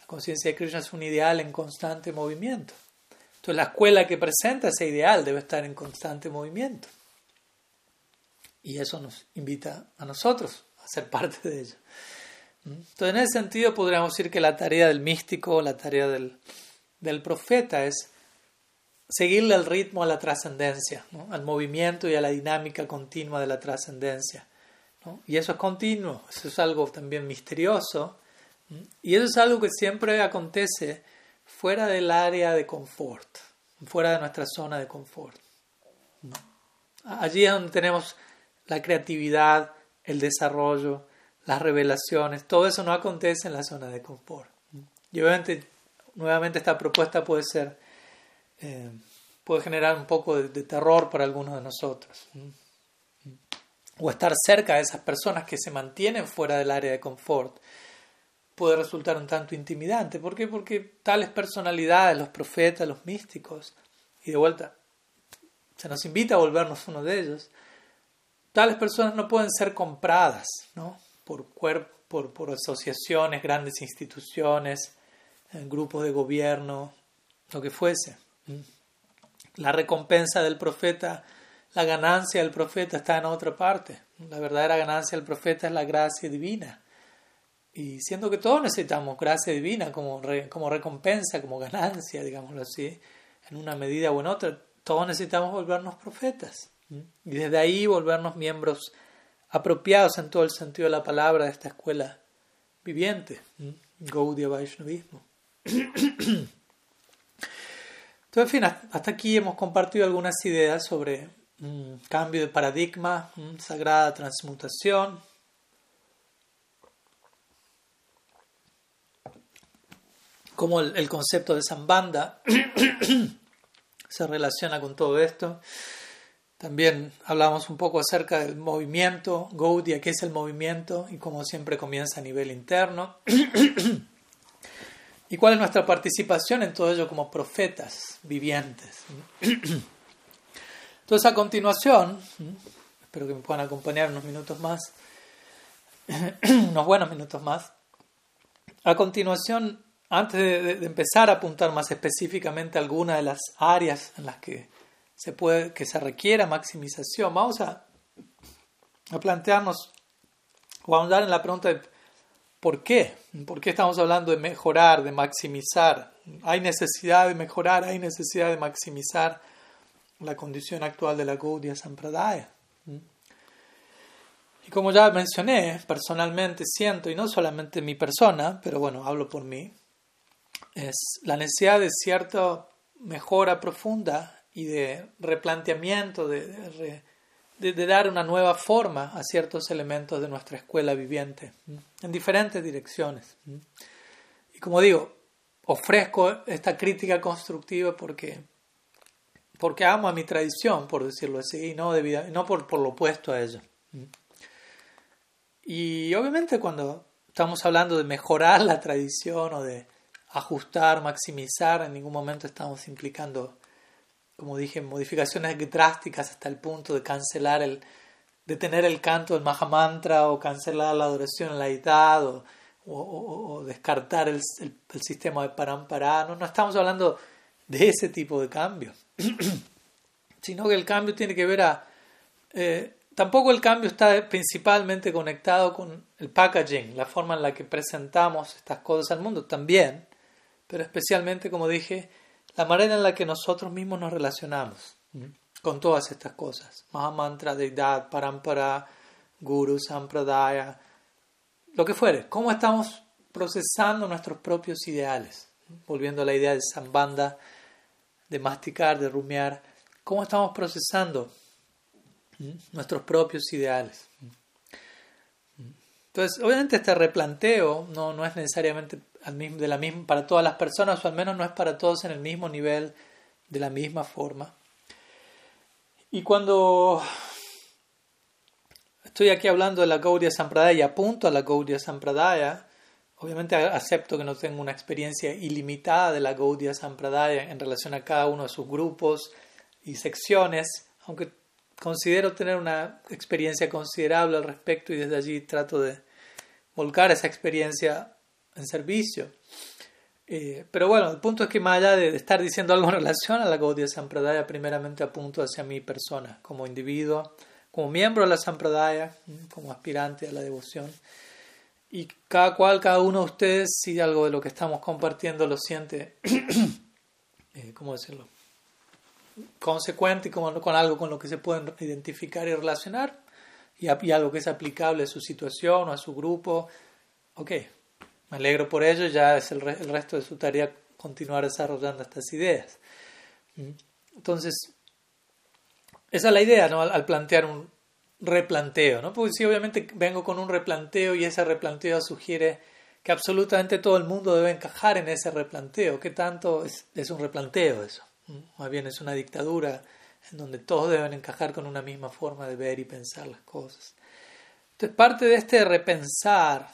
La conciencia de Krishna es un ideal en constante movimiento. Entonces la escuela que presenta ese ideal debe estar en constante movimiento. Y eso nos invita a nosotros a ser parte de ello. Entonces en ese sentido podríamos decir que la tarea del místico, la tarea del, del profeta es seguirle el ritmo a la trascendencia, al movimiento y a la dinámica continua de la trascendencia. Y eso es continuo, eso es algo también misterioso. Y eso es algo que siempre acontece fuera del área de confort, fuera de nuestra zona de confort. Allí es donde tenemos la creatividad, el desarrollo, las revelaciones, todo eso no acontece en la zona de confort. Y obviamente, nuevamente esta propuesta puede ser eh, puede generar un poco de, terror para algunos de nosotros. O estar cerca de esas personas que se mantienen fuera del área de confort puede resultar un tanto intimidante. ¿Por qué? Porque tales personalidades, los profetas, los místicos, y de vuelta, se nos invita a volvernos uno de ellos, tales personas no pueden ser compradas ¿no? por, por, por asociaciones, grandes instituciones, grupos de gobierno, lo que fuese. La recompensa del profeta, la ganancia del profeta está en otra parte. La verdadera ganancia del profeta es la gracia divina. Y siendo que todos necesitamos gracia divina como, como recompensa, como ganancia, digámoslo así, en una medida o en otra, todos necesitamos volvernos profetas. Y desde ahí volvernos miembros apropiados en todo el sentido de la palabra de esta escuela viviente, Gaudiya Vaishnavismo. Entonces, en fin, hasta aquí hemos compartido algunas ideas sobre cambio de paradigma, sagrada transmutación. Cómo el, concepto de Zambanda (clears throat) se relaciona con todo esto. También hablamos un poco acerca del movimiento, Gaudiya, qué es el movimiento y cómo siempre comienza a nivel interno. (clears throat) ¿Y cuál es nuestra participación en todo ello como profetas vivientes? (clears throat) Entonces, a continuación, espero que me puedan acompañar unos minutos más, (clears throat) unos buenos minutos más. A continuación, antes de, empezar a apuntar más específicamente algunas de las áreas en las que se puede, que se requiera maximización, vamos a, a plantearnos o a ahondar en la pregunta de por qué, por qué estamos hablando de mejorar, de maximizar. Hay necesidad de mejorar, hay necesidad de maximizar la condición actual de la Gaudiya Sampradaya. Y como ya mencioné, personalmente siento, y no solamente mi persona, pero bueno, hablo por mí, es la necesidad de cierta mejora profunda y de replanteamiento, de, de, dar una nueva forma a ciertos elementos de nuestra escuela viviente, en diferentes direcciones. Y como digo, ofrezco esta crítica constructiva porque porque amo a mi tradición, por decirlo así, y no, no por, por lo opuesto a ella. Y obviamente cuando estamos hablando de mejorar la tradición o de ajustar, maximizar, en ningún momento estamos implicando, como dije, modificaciones drásticas hasta el punto de cancelar el, de tener el canto del Mahamantra o cancelar la adoración en la edad o, descartar el, el, sistema de Parampara. No, no estamos hablando de ese tipo de cambio. (clears throat) sino que el cambio tiene que ver a... Eh, tampoco el cambio está principalmente conectado con el packaging, la forma en la que presentamos estas cosas al mundo, también, pero especialmente, como dije, la manera en la que nosotros mismos nos relacionamos con todas estas cosas. Mahamantra, Deidad, Parampara, Guru, Sampradaya, lo que fuere. ¿Cómo estamos procesando nuestros propios ideales? Volviendo a la idea de Sambanda, de masticar, de rumiar, cómo estamos procesando nuestros propios ideales. Entonces, obviamente este replanteo no, no es necesariamente de la misma, para todas las personas, o al menos no es para todos en el mismo nivel, de la misma forma. Y cuando estoy aquí hablando de la Gaudiya Sampradaya y apunto a la Gaudiya Sampradaya, Obviamente acepto que no tengo una experiencia ilimitada de la Gaudiya Sampradaya en relación a cada uno de sus grupos y secciones, aunque considero tener una experiencia considerable al respecto y desde allí trato de volcar esa experiencia en servicio. Eh, pero bueno, el punto es que más allá de estar diciendo algo en relación a la Gaudiya Sampradaya, primeramente apunto hacia mi persona, como individuo, como miembro de la Sampradaya, como aspirante a la devoción y cada cual, cada uno de ustedes, si algo de lo que estamos compartiendo lo siente, (clears throat) eh, ¿cómo decirlo? Consecuente y con, algo con lo que se pueden identificar y relacionar, y, algo que es aplicable a su situación o a su grupo, ok, me alegro por ello, ya es el, el resto de su tarea continuar desarrollando estas ideas. ¿Mm? Entonces, esa es la idea, ¿no? al plantear un, replanteo, ¿no? Porque si obviamente vengo con un replanteo y ese replanteo sugiere que absolutamente todo el mundo debe encajar en ese replanteo. ¿Qué tanto es, un replanteo eso? Más bien es una dictadura en donde todos deben encajar con una misma forma de ver y pensar las cosas. Entonces, parte de este repensar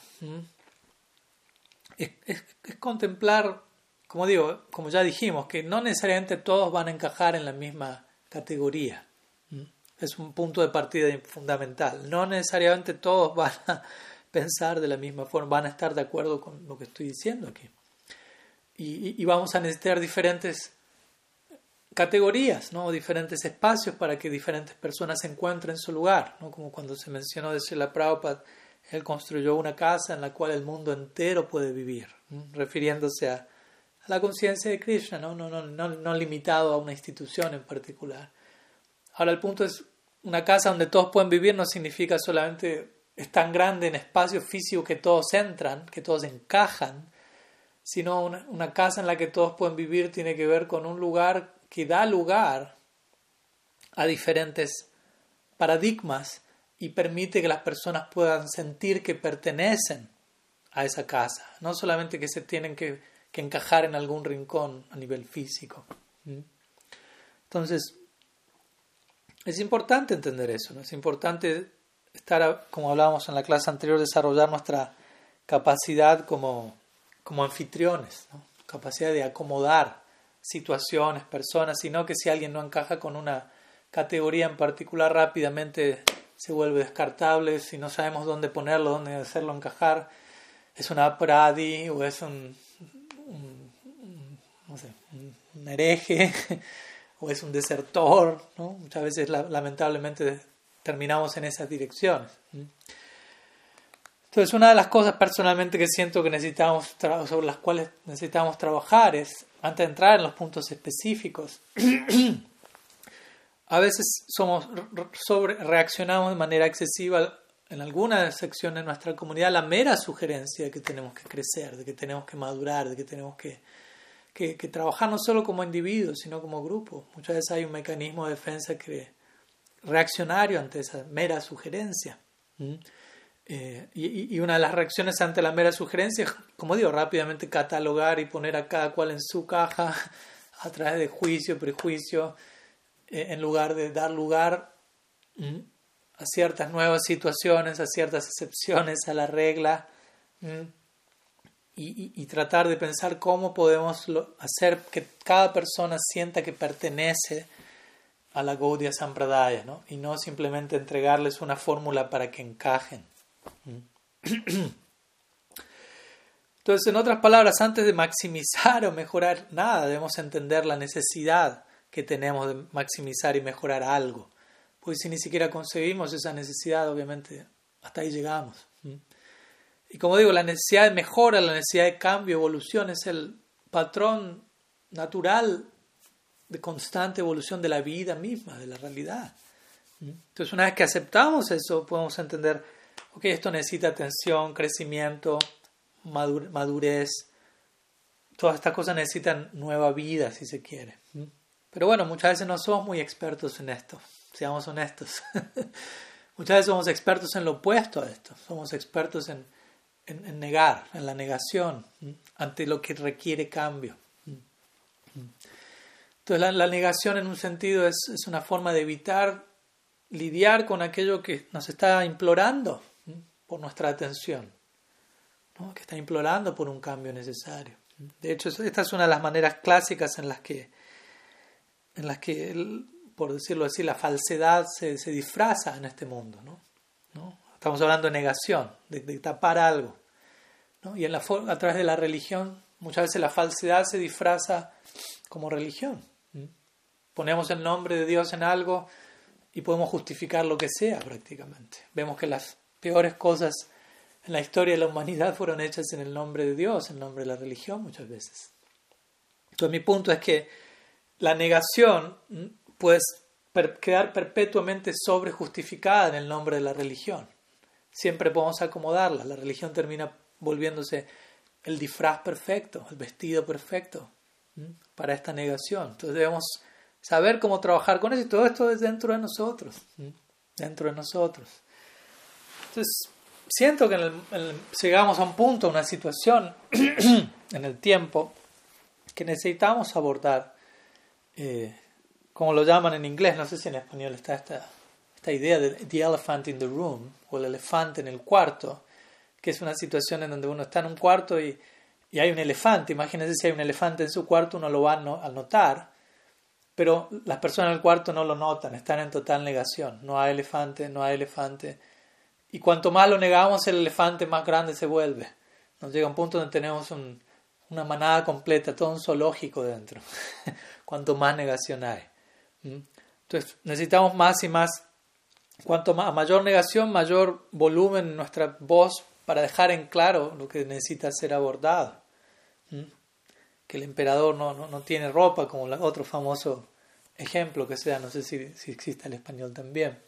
es, es, es contemplar, como digo, como ya dijimos, que no necesariamente todos van a encajar en la misma categoría es un punto de partida fundamental. No necesariamente todos van a (laughs) pensar de la misma forma, van a estar de acuerdo con lo que estoy diciendo aquí. Y, vamos a necesitar diferentes categorías, ¿no? diferentes espacios para que diferentes personas se encuentren su lugar. ¿no? Como cuando se mencionó de Srila Prabhupada, él construyó una casa en la cual el mundo entero puede vivir, refiriéndose a, la conciencia de Krishna. No, no, no, no limitado a una institución en particular. Ahora el punto es, una casa donde todos pueden vivir no significa solamente es tan grande en espacio físico que todos entran, que todos encajan, sino una, casa en la que todos pueden vivir tiene que ver con un lugar que da lugar a diferentes paradigmas y permite que las personas puedan sentir que pertenecen a esa casa, no solamente que se tienen que, que encajar en algún rincón a nivel físico. ¿Mm? Entonces, es importante entender eso, es importante estar, como hablábamos en la clase anterior, desarrollar nuestra capacidad como, como anfitriones, capacidad de acomodar situaciones, personas, sino que si alguien no encaja con una categoría en particular rápidamente se vuelve descartable. Si no sabemos dónde ponerlo, dónde hacerlo encajar. Es una pradi o es un, no sé, un hereje (laughs) o es un desertor. ¿no? Muchas veces lamentablemente terminamos en esas direcciones. Entonces, una de las cosas personalmente que siento que necesitamos, sobre las cuales necesitamos trabajar es, antes de entrar en los puntos específicos, (clears throat) a veces somos sobre, reaccionamos de manera excesiva en algunas secciones de nuestra comunidad la mera sugerencia de que tenemos que crecer, de que tenemos que madurar, de que tenemos que, que, trabajar no solo como individuos, sino como grupo. Muchas veces hay un mecanismo de defensa que reaccionario ante esa mera sugerencia. Eh, y, y, una de las reacciones ante la mera sugerencia como digo, rápidamente catalogar y poner a cada cual en su caja (laughs) a través de juicio, prejuicio, eh, en lugar de dar lugar a ciertas nuevas situaciones, a ciertas excepciones a la regla y, tratar de pensar cómo podemos hacer que cada persona sienta que pertenece a la Gaudiya Sampradaya ¿no? y no simplemente entregarles una fórmula para que encajen. (clears throat) Entonces, en otras palabras, antes de maximizar o mejorar nada, debemos entender la necesidad que tenemos de maximizar y mejorar algo. Pues si ni siquiera concebimos esa necesidad, obviamente hasta ahí llegamos. Y como digo, la necesidad de mejora, la necesidad de cambio, evolución, es el patrón natural de constante evolución de la vida misma, de la realidad. Entonces, una vez que aceptamos eso, podemos entender, ok, esto necesita atención, crecimiento, madurez, todas estas cosas necesitan nueva vida, si se quiere. Pero bueno, muchas veces no somos muy expertos en esto, seamos honestos. (laughs) muchas veces somos expertos en lo opuesto a esto, somos expertos en, en, negar, en la negación, ante lo que requiere cambio. Entonces la, negación en un sentido es, es, una forma de evitar lidiar con aquello que nos está implorando por nuestra atención, que está implorando por un cambio necesario. De hecho, esta es una de las maneras clásicas en las que en las que, por decirlo así, la falsedad se, se disfraza en este mundo. ¿no? Estamos hablando de negación, de, tapar algo. Y en la, a través de la religión, muchas veces la falsedad se disfraza como religión. Ponemos el nombre de Dios en algo y podemos justificar lo que sea prácticamente. Vemos que las peores cosas en la historia de la humanidad fueron hechas en el nombre de Dios, en el nombre de la religión muchas veces. Entonces mi punto es que la negación puede quedar perpetuamente sobrejustificada en el nombre de la religión. Siempre podemos acomodarla. La religión termina volviéndose el disfraz perfecto, el vestido perfecto para esta negación. Entonces debemos saber cómo trabajar con eso y todo esto es dentro de nosotros, dentro de nosotros. Entonces siento que llegamos a un punto, a una situación (clears throat) en el tiempo que necesitamos abordar eh, como lo llaman en inglés, no sé si en español está esta, esta idea de the elephant in the room, o el elefante en el cuarto, que es una situación en donde uno está en un cuarto y, y hay un elefante. Imagínense si hay un elefante en su cuarto, uno lo va a notar, pero las personas en el cuarto no lo notan, están en total negación. No hay elefante, no hay elefante. Y cuanto más lo negamos, el elefante más grande se vuelve. Nos llega un punto donde tenemos un, una manada completa, todo un zoológico dentro, (laughs) cuanto más negación hay. Entonces necesitamos más y más, cuanto más, a mayor negación, mayor volumen en nuestra voz para dejar en claro lo que necesita ser abordado. Que el emperador no, no, tiene ropa, como el otro famoso ejemplo que sea, no sé si, si existe el español también.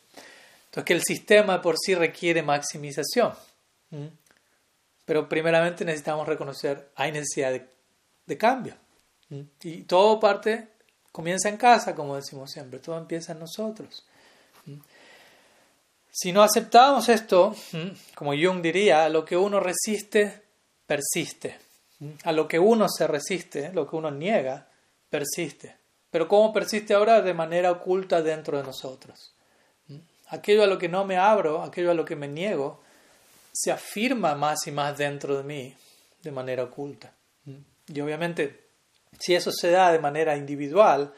Entonces que el sistema por sí requiere maximización. Pero primeramente necesitamos reconocer, hay necesidad de, cambio. ¿Mm? Y todo parte, comienza en casa, como decimos siempre, todo empieza en nosotros. Si no aceptamos esto, como Jung diría, a lo que uno resiste, persiste. A lo que uno se resiste, lo que uno niega, persiste. Pero ¿cómo persiste ahora? De manera oculta dentro de nosotros. Aquello a lo que no me abro, aquello a lo que me niego, se afirma más y más dentro de mí de manera oculta. Y obviamente, si eso se da de manera individual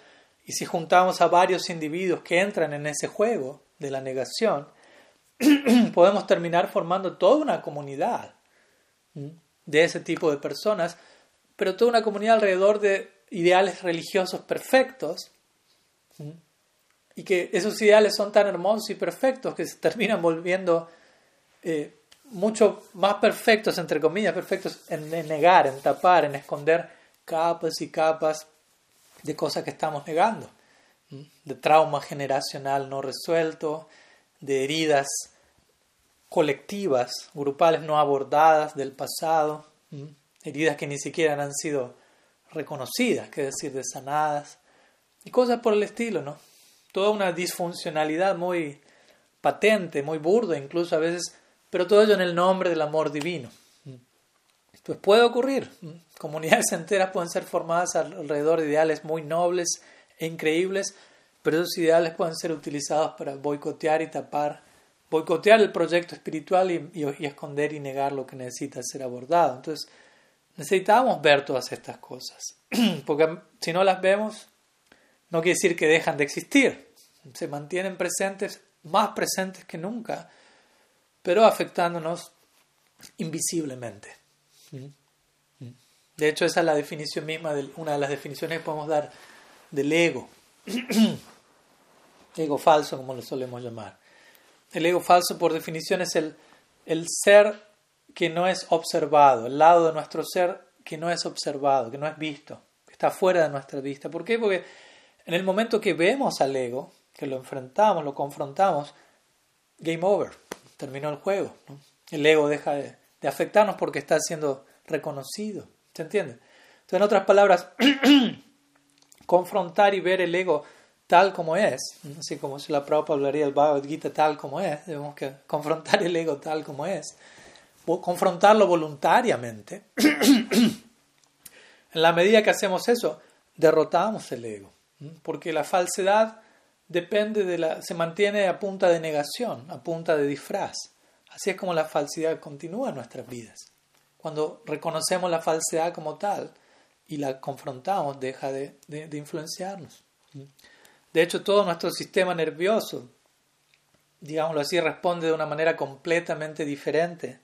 Y si juntamos a varios individuos que entran en ese juego de la negación, (clears throat) podemos terminar formando toda una comunidad de ese tipo de personas, pero toda una comunidad alrededor de ideales religiosos perfectos, y que esos ideales son tan hermosos y perfectos que se terminan volviendo eh, mucho más perfectos, entre comillas, perfectos en, negar, en tapar, en esconder capas y capas de cosas que estamos negando, de trauma generacional no resuelto, de heridas colectivas, grupales no abordadas del pasado, heridas que ni siquiera han sido reconocidas, que decir, desanadas, y cosas por el estilo, ¿no? Toda una disfuncionalidad muy patente, muy burda, incluso a veces pero todo ello en el nombre del amor divino. Pues puede ocurrir. Comunidades enteras pueden ser formadas alrededor de ideales muy nobles e increíbles, pero esos ideales pueden ser utilizados para boicotear y tapar, boicotear el proyecto espiritual y, esconder y negar lo que necesita ser abordado. Entonces, necesitamos ver todas estas cosas, (clears throat) porque si no las vemos, no quiere decir que dejan de existir, se mantienen presentes, más presentes que nunca pero afectándonos invisiblemente. De hecho, esa es la definición misma, de, una de las definiciones que podemos dar del ego. (clears throat) ego falso, como lo solemos llamar. El ego falso, por definición, es el, el ser que no es observado, el lado de nuestro ser que no es observado, que no es visto, que está fuera de nuestra vista. ¿Por qué? Porque en el momento que vemos al ego, que lo enfrentamos, lo confrontamos, game over terminó el juego. El ego deja de, afectarnos porque está siendo reconocido. ¿Se entiende? Entonces, en otras palabras, (clears throat) confrontar y ver el ego tal como es, así como si la Prabhupada hablaría del Bhagavad Gita tal como es, debemos que confrontar el ego tal como es, confrontarlo voluntariamente. en la medida que hacemos eso, derrotamos el ego, porque la falsedad depende de la, se mantiene a punta de negación, a punta de disfraz. Así es como la falsedad continúa en nuestras vidas. Cuando reconocemos la falsedad como tal y la confrontamos, deja de, de, influenciarnos. De hecho, todo nuestro sistema nervioso, digámoslo así, responde de una manera completamente diferente.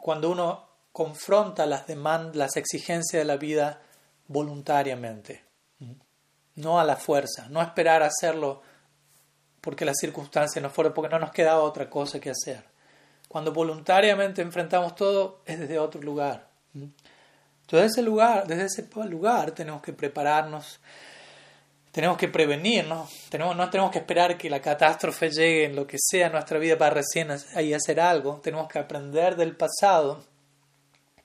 Cuando uno confronta las demandas, las exigencias de la vida voluntariamente no a la fuerza, no esperar a hacerlo porque las circunstancias no fueron, porque no nos quedaba otra cosa que hacer. Cuando voluntariamente enfrentamos todo, es desde otro lugar. Entonces, ese lugar, desde ese lugar tenemos que prepararnos, tenemos que prevenirnos, tenemos, no tenemos que esperar que la catástrofe llegue en lo que sea en nuestra vida para recién ahí hacer algo, tenemos que aprender del pasado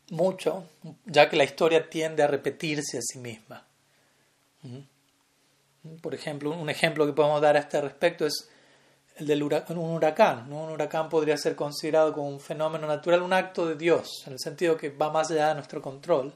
mucho, ya que la historia tiende a repetirse a sí misma. Por ejemplo, un ejemplo que podemos dar a este respecto es el de un huracán. Un huracán podría ser considerado como un fenómeno natural, un acto de Dios, en el sentido que va más allá de nuestro control,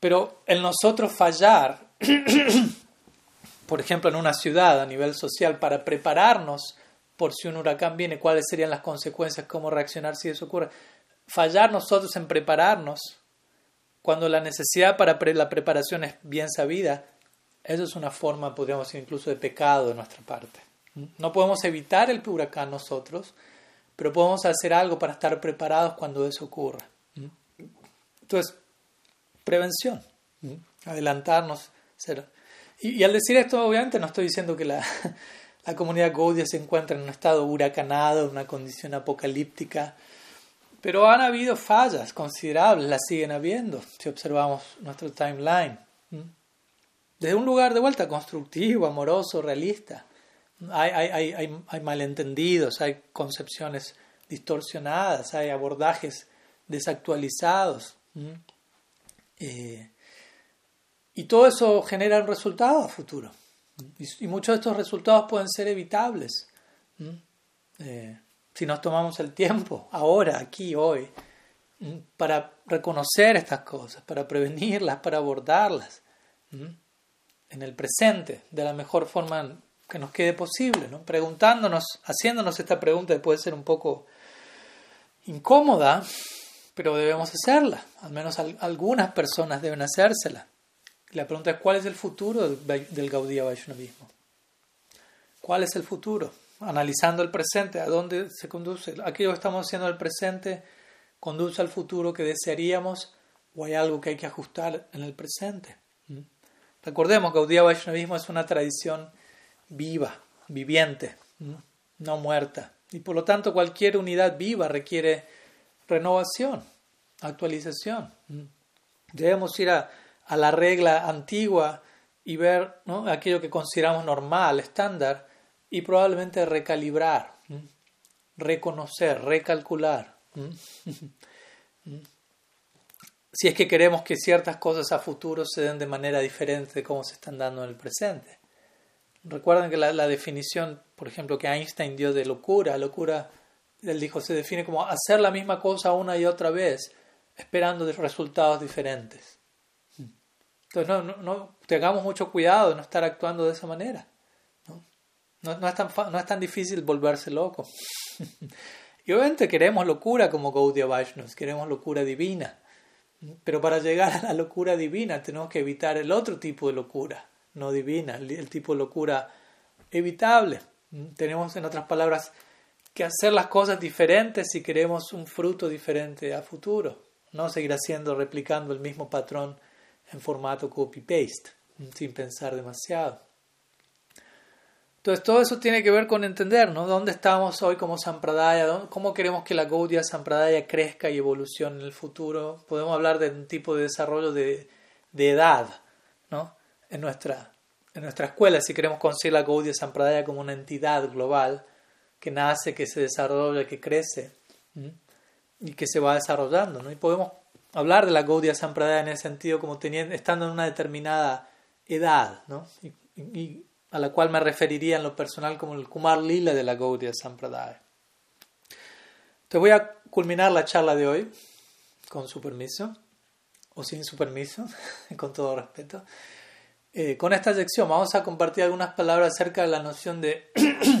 pero el nosotros fallar, (clears throat) por ejemplo, en una ciudad a nivel social, para prepararnos por si un huracán viene, cuáles serían las consecuencias, cómo reaccionar si eso ocurre, fallar nosotros en prepararnos cuando la necesidad para la preparación es bien sabida, eso es una forma, podríamos decir, incluso de pecado de nuestra parte. No podemos evitar el huracán nosotros, pero podemos hacer algo para estar preparados cuando eso ocurra. Entonces, prevención, adelantarnos. Y, al decir esto, obviamente no estoy diciendo que la, (laughs) la comunidad Gaudia se encuentra en un estado huracanado, en una condición apocalíptica, pero han habido fallas considerables, las siguen habiendo, si observamos nuestro timeline. Desde un lugar de vuelta constructivo, amoroso, realista. Hay malentendidos, hay concepciones distorsionadas, hay abordajes desactualizados. Eh, y todo eso genera un resultado a futuro. Y, muchos de estos resultados pueden ser evitables. Eh, si nos tomamos el tiempo, ahora, aquí, hoy, para reconocer estas cosas, para prevenirlas, para abordarlas en el presente, de la mejor forma que nos quede posible, ¿no? preguntándonos, haciéndonos esta pregunta puede ser un poco incómoda, pero debemos hacerla, al menos algunas personas deben hacérsela. La pregunta es, ¿cuál es el futuro del Gaudiya Vaishnavismo? ¿Cuál es el futuro? Analizando el presente, ¿a dónde se conduce? Aquello que estamos haciendo en el presente conduce al futuro que desearíamos o hay algo que hay que ajustar en el presente. ¿Mm? Recordemos que Gaudiya Vaishnavismo es una tradición viva, viviente, ¿Mm? no muerta. Y por lo tanto cualquier unidad viva requiere renovación, actualización. Debemos ir a, la regla antigua y ver aquello que consideramos normal, estándar, y probablemente recalibrar, reconocer, recalcular. (laughs) si es que queremos que ciertas cosas a futuro se den de manera diferente de cómo se están dando en el presente. Recuerden que la, la definición, por ejemplo, que Einstein dio de locura, locura, él dijo, se define como hacer la misma cosa una y otra vez, esperando resultados diferentes. Entonces, no, no, no, tengamos mucho cuidado de no estar actuando de esa manera. No, no, es, tan, no es tan difícil volverse loco. (laughs) y obviamente queremos locura como Gaudiya Vaishnavas, queremos locura divina. Pero para llegar a la locura divina tenemos que evitar el otro tipo de locura, no divina, el, tipo de locura evitable. Tenemos, en otras palabras, que hacer las cosas diferentes si queremos un fruto diferente a futuro. No seguir haciendo, replicando el mismo patrón en formato copy-paste, sin pensar demasiado. Entonces todo eso tiene que ver con entender, ¿no? ¿Dónde estamos hoy como Sampradaya? ¿Cómo queremos que la Gaudiya Sampradaya crezca y evolucione en el futuro? Podemos hablar de un tipo de desarrollo de, de edad, ¿no? En nuestra, en nuestra escuela, si queremos conseguir la Gaudiya Sampradaya como una entidad global que nace, que se desarrolla, que crece y que se va desarrollando, ¿no? Y podemos hablar de la Gaudiya Sampradaya en ese sentido como teniendo, estando en una determinada edad, ¿no? y a la cual me referiría en lo personal como el Kumar Lila de la Gaudiya Sampradaya. Te voy a culminar la charla de hoy, con su permiso, o sin su permiso, (laughs) con todo respeto. Eh, con esta sección vamos a compartir algunas palabras acerca de la noción de (clears throat)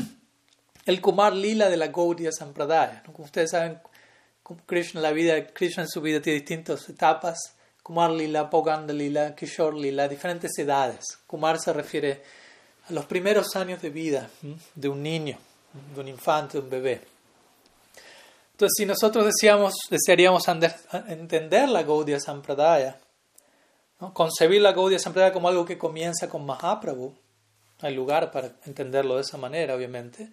el Kumar Lila de la Gaudiya Sampradaya. Como ustedes saben, Krishna, la vida, Krishna en su vida tiene distintas etapas. Kumar Lila, Poganda Lila, Kishore Lila, diferentes edades. Kumar se refiere a los primeros años de vida de un niño, de un infante, de un bebé. Entonces, si nosotros deseamos, desearíamos entender la Gaudiya Sampradaya, concebir la Gaudiya Sampradaya como algo que comienza con Mahaprabhu, hay lugar para entenderlo de esa manera, obviamente,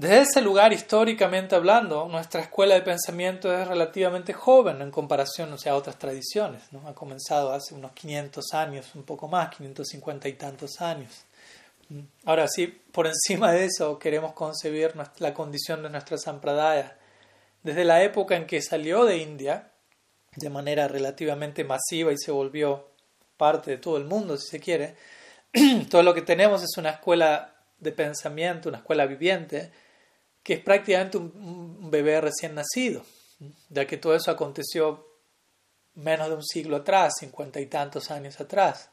desde ese lugar, históricamente hablando, nuestra escuela de pensamiento es relativamente joven en comparación a otras tradiciones. Ha comenzado hace unos 500 años, un poco más, 550 y tantos años. Ahora sí, por encima de eso queremos concebir la condición de nuestra sampradaya. Desde la época en que salió de India, de manera relativamente masiva y se volvió parte de todo el mundo, si se quiere, (clears throat) todo lo que tenemos es una escuela de pensamiento, una escuela viviente, que es prácticamente un, bebé recién nacido, ya que todo eso aconteció menos de un siglo atrás, cincuenta y tantos años atrás.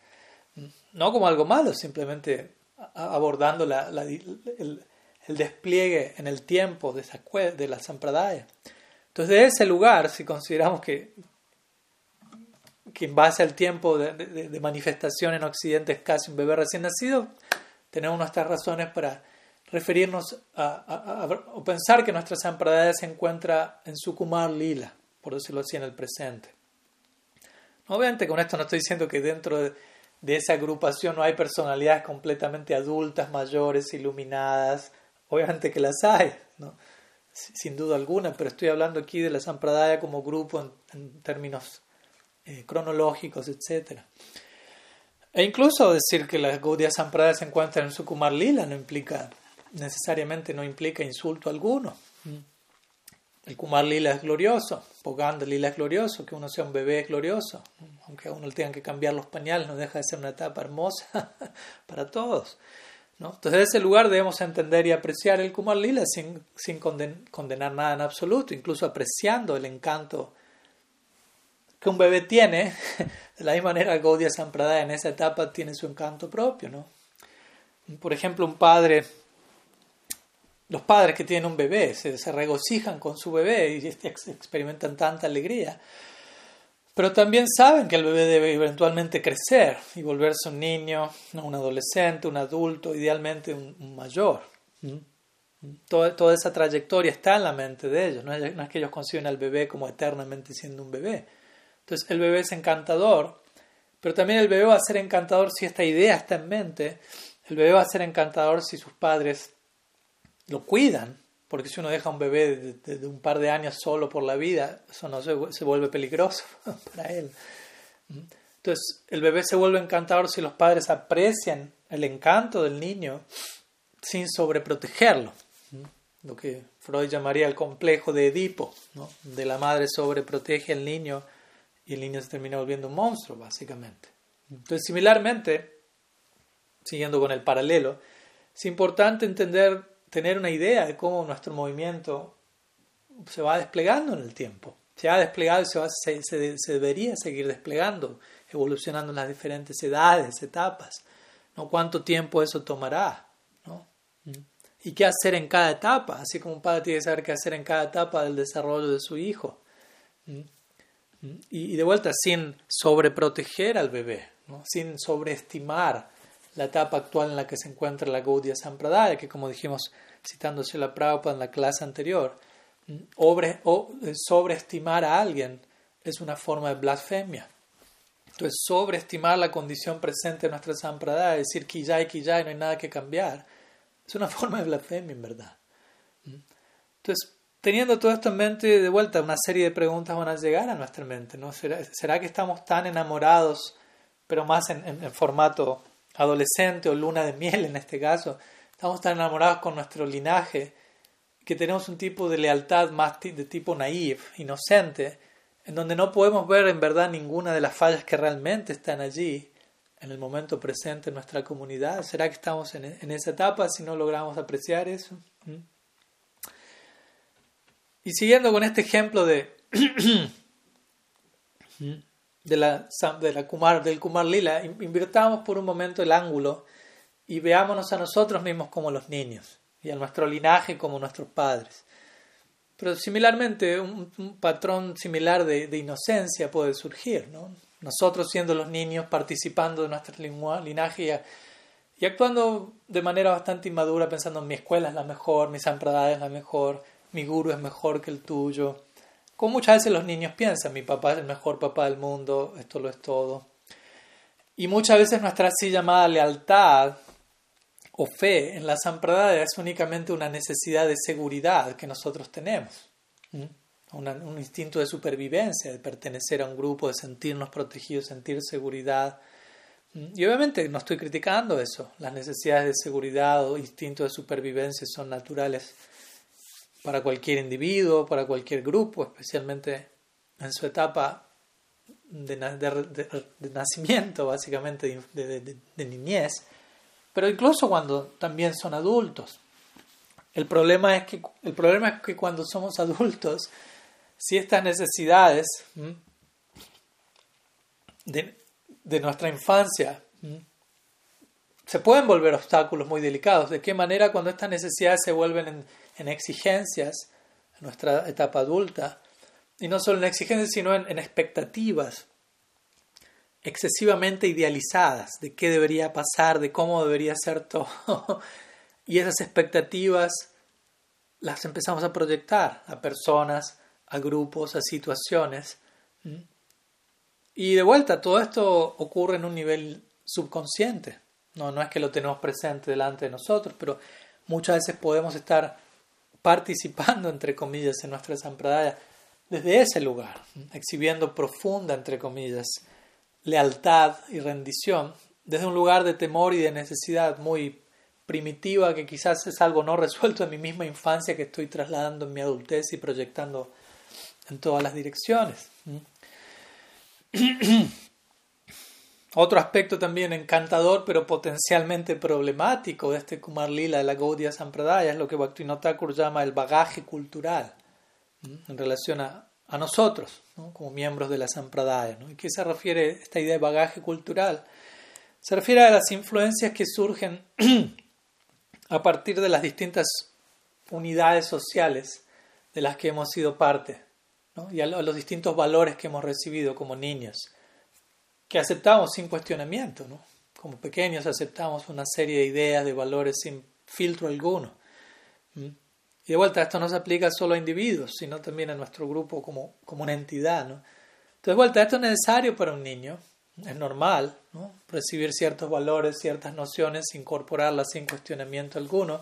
No como algo malo, simplemente abordando el, despliegue en el tiempo de, esa, de la Sampradaya. Entonces, de ese lugar, si consideramos que, que en base al tiempo de, de manifestación en Occidente es casi un bebé recién nacido, tenemos nuestras razones para referirnos a, o pensar que nuestra sampradaya se encuentra en su Kumar Lila, por decirlo así, en el presente. Obviamente con esto no estoy diciendo que dentro de, esa agrupación no hay personalidades completamente adultas, mayores, iluminadas. Obviamente que las hay, sin duda alguna, pero estoy hablando aquí de la Sampradaya como grupo en, términos eh, cronológicos, etc. E incluso decir que la Gaudiya Sampradaya se encuentra en su Kumar Lila no implica necesariamente no implica insulto alguno. El Kumar Lila es glorioso, Poganda Lila es glorioso, que uno sea un bebé es glorioso, aunque a uno le tengan que cambiar los pañales, no deja de ser una etapa hermosa (laughs) para todos. Entonces, en ese lugar debemos entender y apreciar el Kumar Lila sin, sin condenar nada en absoluto, incluso apreciando el encanto que un bebé tiene. (laughs) De la misma manera, Gaudiya Sampradaya en esa etapa tiene su encanto propio. ¿no? Por ejemplo, un padre los padres que tienen un bebé se, regocijan con su bebé y experimentan tanta alegría. Pero también saben que el bebé debe eventualmente crecer y volverse un niño, un adolescente, un adulto, idealmente un, mayor. Toda, toda, esa trayectoria está en la mente de ellos, no es, no es que ellos conciben al bebé como eternamente siendo un bebé. Entonces el bebé es encantador, pero también el bebé va a ser encantador si esta idea está en mente. El bebé va a ser encantador si sus padres lo cuidan, porque si uno deja a un bebé de, un par de años solo por la vida, eso no se, se vuelve peligroso (laughs) para él. Entonces, el bebé se vuelve encantador si los padres aprecian el encanto del niño sin sobreprotegerlo. Lo que Freud llamaría el complejo de Edipo, de la madre sobreprotege al niño y el niño se termina volviendo un monstruo, básicamente. Entonces, similarmente, siguiendo con el paralelo, es importante entender tener una idea de cómo nuestro movimiento se va desplegando en el tiempo. Se ha desplegado y se, se, debería seguir desplegando, evolucionando en las diferentes edades, etapas. ¿no? ¿Cuánto tiempo eso tomará? ¿no? ¿Y qué hacer en cada etapa? Así como un padre tiene que saber qué hacer en cada etapa del desarrollo de su hijo. Y, de vuelta, sin sobreproteger al bebé, ¿no? sin sobreestimar la etapa actual en la que se encuentra la Gaudiya Sampradaya, que como dijimos citándose la Prabhupada en la clase anterior, o eh, sobreestimar a alguien es una forma de blasfemia. Entonces, sobreestimar la condición presente en nuestra Sampradaya, decir que ya y que ya no hay nada que cambiar, es una (laughs) forma de blasfemia en verdad. Entonces, teniendo todo esto en mente, de vuelta, una serie de preguntas van a llegar a nuestra mente. ¿no? ¿Será, ¿será que estamos tan enamorados, pero más en formato adolescente o luna de miel en este caso, estamos tan enamorados con nuestro linaje que tenemos un tipo de lealtad más de tipo naive, inocente, en donde no podemos ver en verdad ninguna de las fallas que realmente están allí en el momento presente en nuestra comunidad. ¿Será que estamos en, en esa etapa si no logramos apreciar eso? ¿Mm? Y siguiendo con este ejemplo de (clears throat) ¿Mm? De la, de la Kumar, del Kumar Lila, invirtamos por un momento el ángulo y veámonos a nosotros mismos como los niños y a nuestro linaje como nuestros padres. Pero similarmente, un, patrón similar de, de, inocencia puede surgir. ¿no? Nosotros siendo los niños, participando de nuestro linaje y, y, actuando de manera bastante inmadura, pensando mi escuela es la mejor, mi sampradaya es la mejor, mi guru es mejor que el tuyo como muchas veces los niños piensan, mi papá es el mejor papá del mundo, esto lo es todo. Y muchas veces nuestra así llamada lealtad o fe en la sampradaya es únicamente una necesidad de seguridad que nosotros tenemos. un instinto de supervivencia, de pertenecer a un grupo, de sentirnos protegidos, sentir seguridad. Y obviamente no estoy criticando eso. Las necesidades de seguridad o instinto de supervivencia son naturales para cualquier individuo, para cualquier grupo, especialmente en su etapa de, nacimiento, básicamente de, niñez, pero incluso cuando también son adultos. El problema es que, el problema es que cuando somos adultos, si estas necesidades de, nuestra infancia se pueden volver obstáculos muy delicados. ¿De qué manera cuando estas necesidades se vuelven en, en exigencias en nuestra etapa adulta, y no solo en exigencias, sino en, expectativas excesivamente idealizadas de qué debería pasar, de cómo debería ser todo. (laughs) y esas expectativas las empezamos a proyectar a personas, a grupos, a situaciones. Y de vuelta, todo esto ocurre en un nivel subconsciente. No, no es que lo tenemos presente delante de nosotros, pero muchas veces podemos estar participando, entre comillas, en nuestra sampradaya desde ese lugar, exhibiendo profunda, entre comillas, lealtad y rendición, desde un lugar de temor y de necesidad muy primitiva que quizás es algo no resuelto en mi misma infancia que estoy trasladando en mi adultez y proyectando en todas las direcciones. Otro aspecto también encantador, pero potencialmente problemático de este Kumar Lila de la Gaudiya Sampradaya es lo que Bhaktivinoda Thakur llama el bagaje cultural en relación a, nosotros, como miembros de la Sampradaya. ¿Y qué se refiere esta idea de bagaje cultural? Se refiere a las influencias que surgen (clears throat) a partir de las distintas unidades sociales de las que hemos sido parte y a los distintos valores que hemos recibido como niños, que aceptamos sin cuestionamiento. ¿no? Como pequeños aceptamos una serie de ideas, de valores sin filtro alguno. Y de vuelta, esto no se aplica solo a individuos, sino también a nuestro grupo como, como una entidad. ¿no? Entonces, de vuelta, esto es necesario para un niño, es normal ¿no? recibir ciertos valores, ciertas nociones, incorporarlas sin cuestionamiento alguno,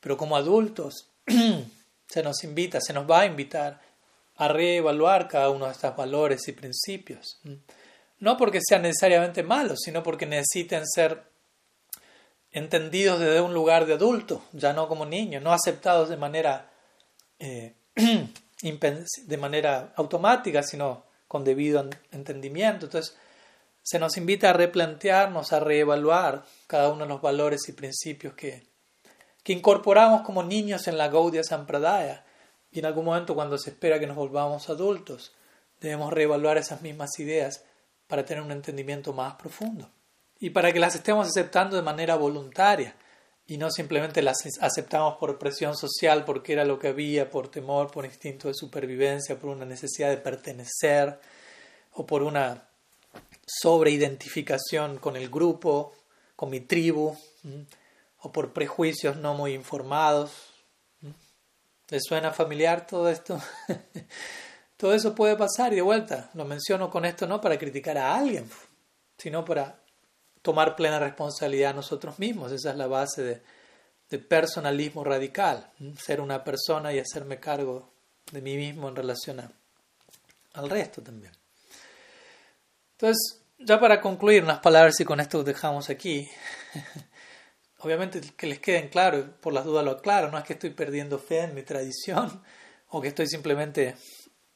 pero como adultos (clears throat) se nos invita, se nos va a invitar a reevaluar cada uno de estos valores y principios. No porque sean necesariamente malos, sino porque necesiten ser entendidos desde un lugar de adulto, ya no como niños, no aceptados de manera, eh, (clears throat) de manera automática, sino con debido entendimiento. Entonces, se nos invita a replantearnos, a reevaluar cada uno de los valores y principios que, que incorporamos como niños en la Gaudia Sampradaya. Y en algún momento, cuando se espera que nos volvamos adultos, debemos reevaluar esas mismas ideas para tener un entendimiento más profundo y para que las estemos aceptando de manera voluntaria y no simplemente las aceptamos por presión social porque era lo que había, por temor, por instinto de supervivencia, por una necesidad de pertenecer o por una sobreidentificación con el grupo, con mi tribu, o por prejuicios no muy informados. ¿Les suena familiar todo esto? (laughs) todo eso puede pasar y de vuelta, lo menciono con esto no para criticar a alguien, sino para tomar plena responsabilidad nosotros mismos. Esa es la base de, personalismo radical, ser una persona y hacerme cargo de mí mismo en relación al resto también. Entonces, ya para concluir unas palabras y con esto dejamos aquí. (laughs) Obviamente que les queden claro, por las dudas lo aclaro, no es que estoy perdiendo fe en mi tradición (laughs) o que estoy simplemente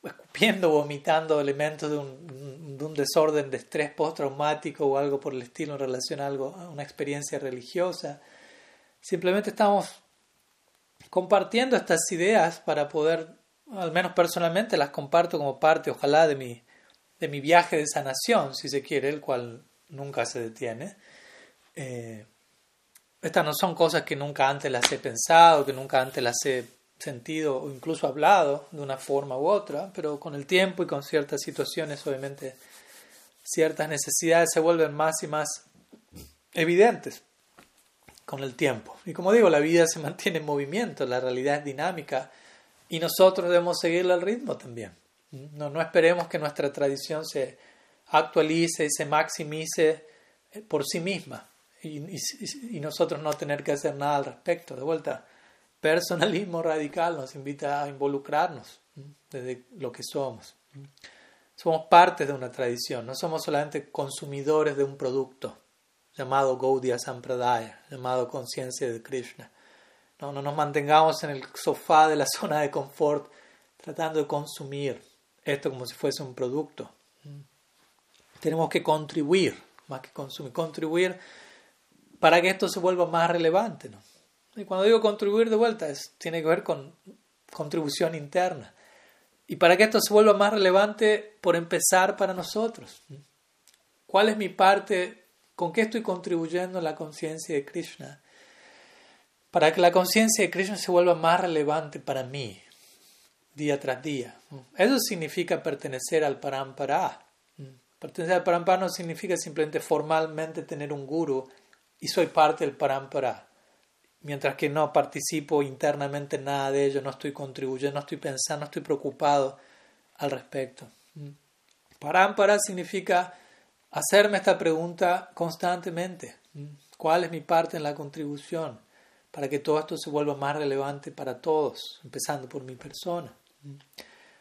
escupiendo, vomitando elementos de un, de un desorden de estrés postraumático o algo por el estilo en relación a, algo, a una experiencia religiosa. Simplemente estamos compartiendo estas ideas para poder, al menos personalmente, las comparto como parte, ojalá, de mi, de mi viaje de sanación, si se quiere, el cual nunca se detiene. Eh, estas no son cosas que nunca antes las he pensado, que nunca antes las he sentido o incluso hablado de una forma u otra, pero con el tiempo y con ciertas situaciones, obviamente, ciertas necesidades se vuelven más y más evidentes con el tiempo. Y como digo, la vida se mantiene en movimiento, la realidad es dinámica y nosotros debemos seguirle al ritmo también. No, esperemos que nuestra tradición se actualice y se maximice por sí misma y, y nosotros no tener que hacer nada al respecto. De vuelta, personalismo radical nos invita a involucrarnos desde lo que somos. Somos parte de una tradición, no somos solamente consumidores de un producto llamado Gaudiya Sampradaya, llamado conciencia de Krishna. No, no nos mantengamos en el sofá de la (laughs) zona de confort tratando de consumir esto como si fuese un producto. Tenemos que contribuir, más que consumir, contribuir para que esto se vuelva más relevante. ¿no? Y cuando digo contribuir de vuelta, es, tiene que ver con contribución interna. Y para que esto se vuelva más relevante, por empezar para nosotros. ¿Cuál es mi parte? ¿Con qué estoy contribuyendo a la conciencia de Krishna? Para que la conciencia de Krishna se vuelva más relevante para mí, día tras día. Eso significa pertenecer al Parampara. Pertenecer al Parampara no significa simplemente formalmente tener un guru y soy parte del Parampara mientras que no participo internamente en nada de ello, no estoy contribuyendo, no estoy pensando, no estoy preocupado al respecto. Mm. Parámpara significa hacerme esta pregunta constantemente. Mm. ¿Cuál es mi parte en la contribución para que todo esto se vuelva más relevante para todos, empezando por mi persona? Mm.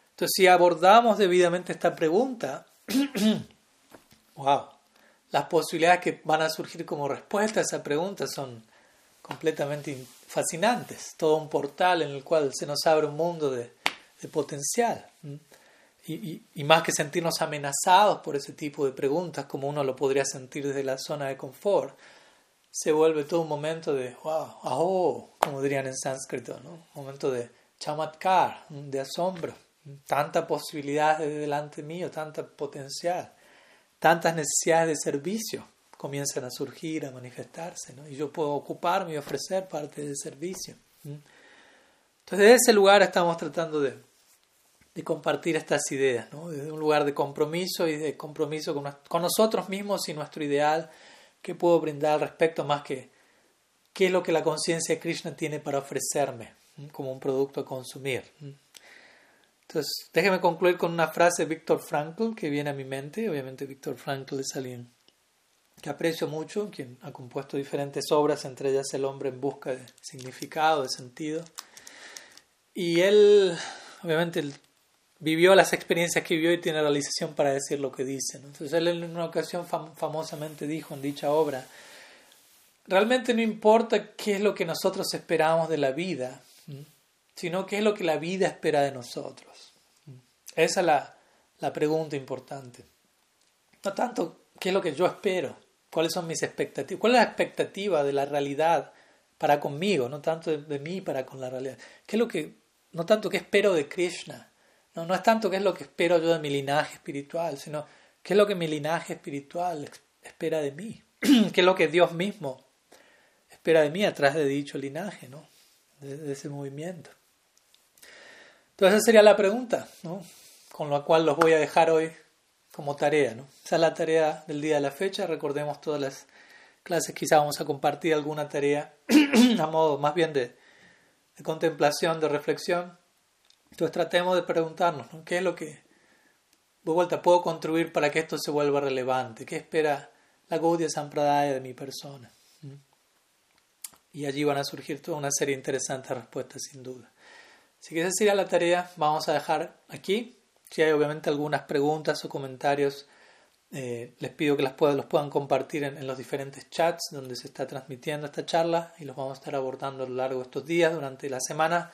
Entonces, si abordamos debidamente esta pregunta, (clears throat) wow, las posibilidades que van a surgir como respuesta a esa pregunta son completamente fascinantes, todo un portal en el cual se nos abre un mundo de, potencial. Y, más que sentirnos amenazados por ese tipo de preguntas, como uno lo podría sentir desde la zona de confort, se vuelve todo un momento de wow, aho, como dirían en sánscrito, ¿no? un momento de chamatkar, de asombro, tanta posibilidad delante mío, tanta potencial, tantas necesidades de servicio comienzan a surgir, a manifestarse, ¿no? y yo puedo ocuparme y ofrecer parte del servicio. Entonces, desde ese lugar estamos tratando de compartir estas ideas, ¿no? desde un lugar de compromiso y de compromiso con, con nosotros mismos y nuestro ideal, que puedo brindar al respecto más que qué es lo que la conciencia de Krishna tiene para ofrecerme como un producto a consumir. Entonces, déjeme concluir con una frase de Víctor Frankl que viene a mi mente. Obviamente, Víctor Frankl es alguien que aprecio mucho, quien ha compuesto diferentes obras, entre ellas El hombre en busca de significado, de sentido. Y él, obviamente, vivió las experiencias que vivió y tiene realización para decir lo que dice. Entonces, él en una ocasión famosamente dijo en dicha obra, realmente no importa qué es lo que nosotros esperamos de la vida, sino qué es lo que la vida espera de nosotros. Esa es la, la pregunta importante. No tanto qué es lo que yo espero, cuáles son mis expectativas, cuál es la expectativa de la realidad para conmigo, no tanto de, mí para con la realidad. ¿Qué es lo que, no tanto qué espero de Krishna, no, no es tanto qué es lo que espero yo de mi linaje espiritual, sino qué es lo que mi linaje espiritual espera de mí, (clears throat) qué es lo que Dios mismo espera de mí a través de dicho linaje, ¿no? de ese movimiento. Entonces esa sería la pregunta, ¿no? con la cual los voy a dejar hoy como tarea. ¿no? Esa es la tarea del día de la fecha. Recordemos todas las clases, quizá vamos a compartir alguna tarea (clears throat) a modo más bien de, contemplación, de reflexión. Entonces tratemos de preguntarnos, ¿no? ¿qué es lo que, de vuelta, puedo contribuir para que esto se vuelva relevante? ¿Qué espera la Gaudiya Sampradaya de mi persona? ¿Mm? Y allí van a surgir toda una serie de interesantes respuestas, sin duda. Si quieres ir a la tarea, vamos a dejar aquí. Si hay obviamente algunas preguntas o comentarios, eh, les pido que las puedan, los puedan compartir en, los diferentes chats donde se está transmitiendo esta charla y los vamos a estar abordando a lo largo de estos días, durante la semana,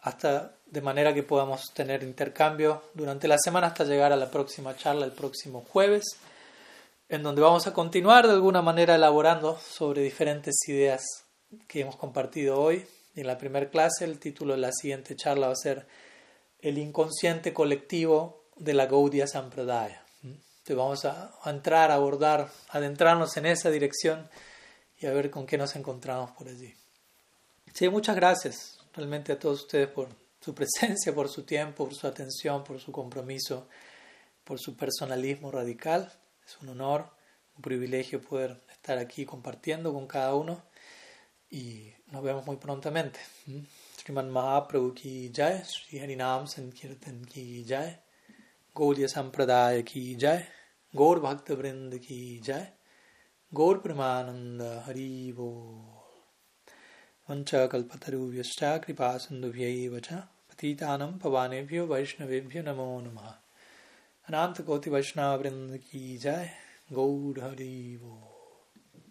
hasta de manera que podamos tener intercambio durante la semana hasta llegar a la próxima charla el próximo jueves, en donde vamos a continuar de alguna manera elaborando sobre diferentes ideas que hemos compartido hoy. En la primera clase el título de la siguiente charla va a ser El inconsciente colectivo de la Gaudiya Sampradaya. Entonces vamos a, entrar, a abordar, adentrarnos en esa dirección y a ver con qué nos encontramos por allí. Sí, muchas gracias realmente a todos ustedes por su presencia, por su tiempo, por su atención, por su compromiso, por su personalismo radical. Es un honor, un privilegio poder estar aquí compartiendo con cada uno y nos vemos muy prontamente. श्रीमन महाप्रभु की जय, श्री हरि नाम संकीर्तन की जय गौर्य संप्रदाय की जय, गौर भक्त वृंद की जय, गौर प्रमानंद हरि वो वंच कल्पतरुभ्यश्च, कृपा सिंधुभ्यैव च, पतितानं पवानेभ्यो वैष्णवेभ्यो नमो नम। अनाथ कोटि वैष्णव वृंद की जय, गौर हरि वो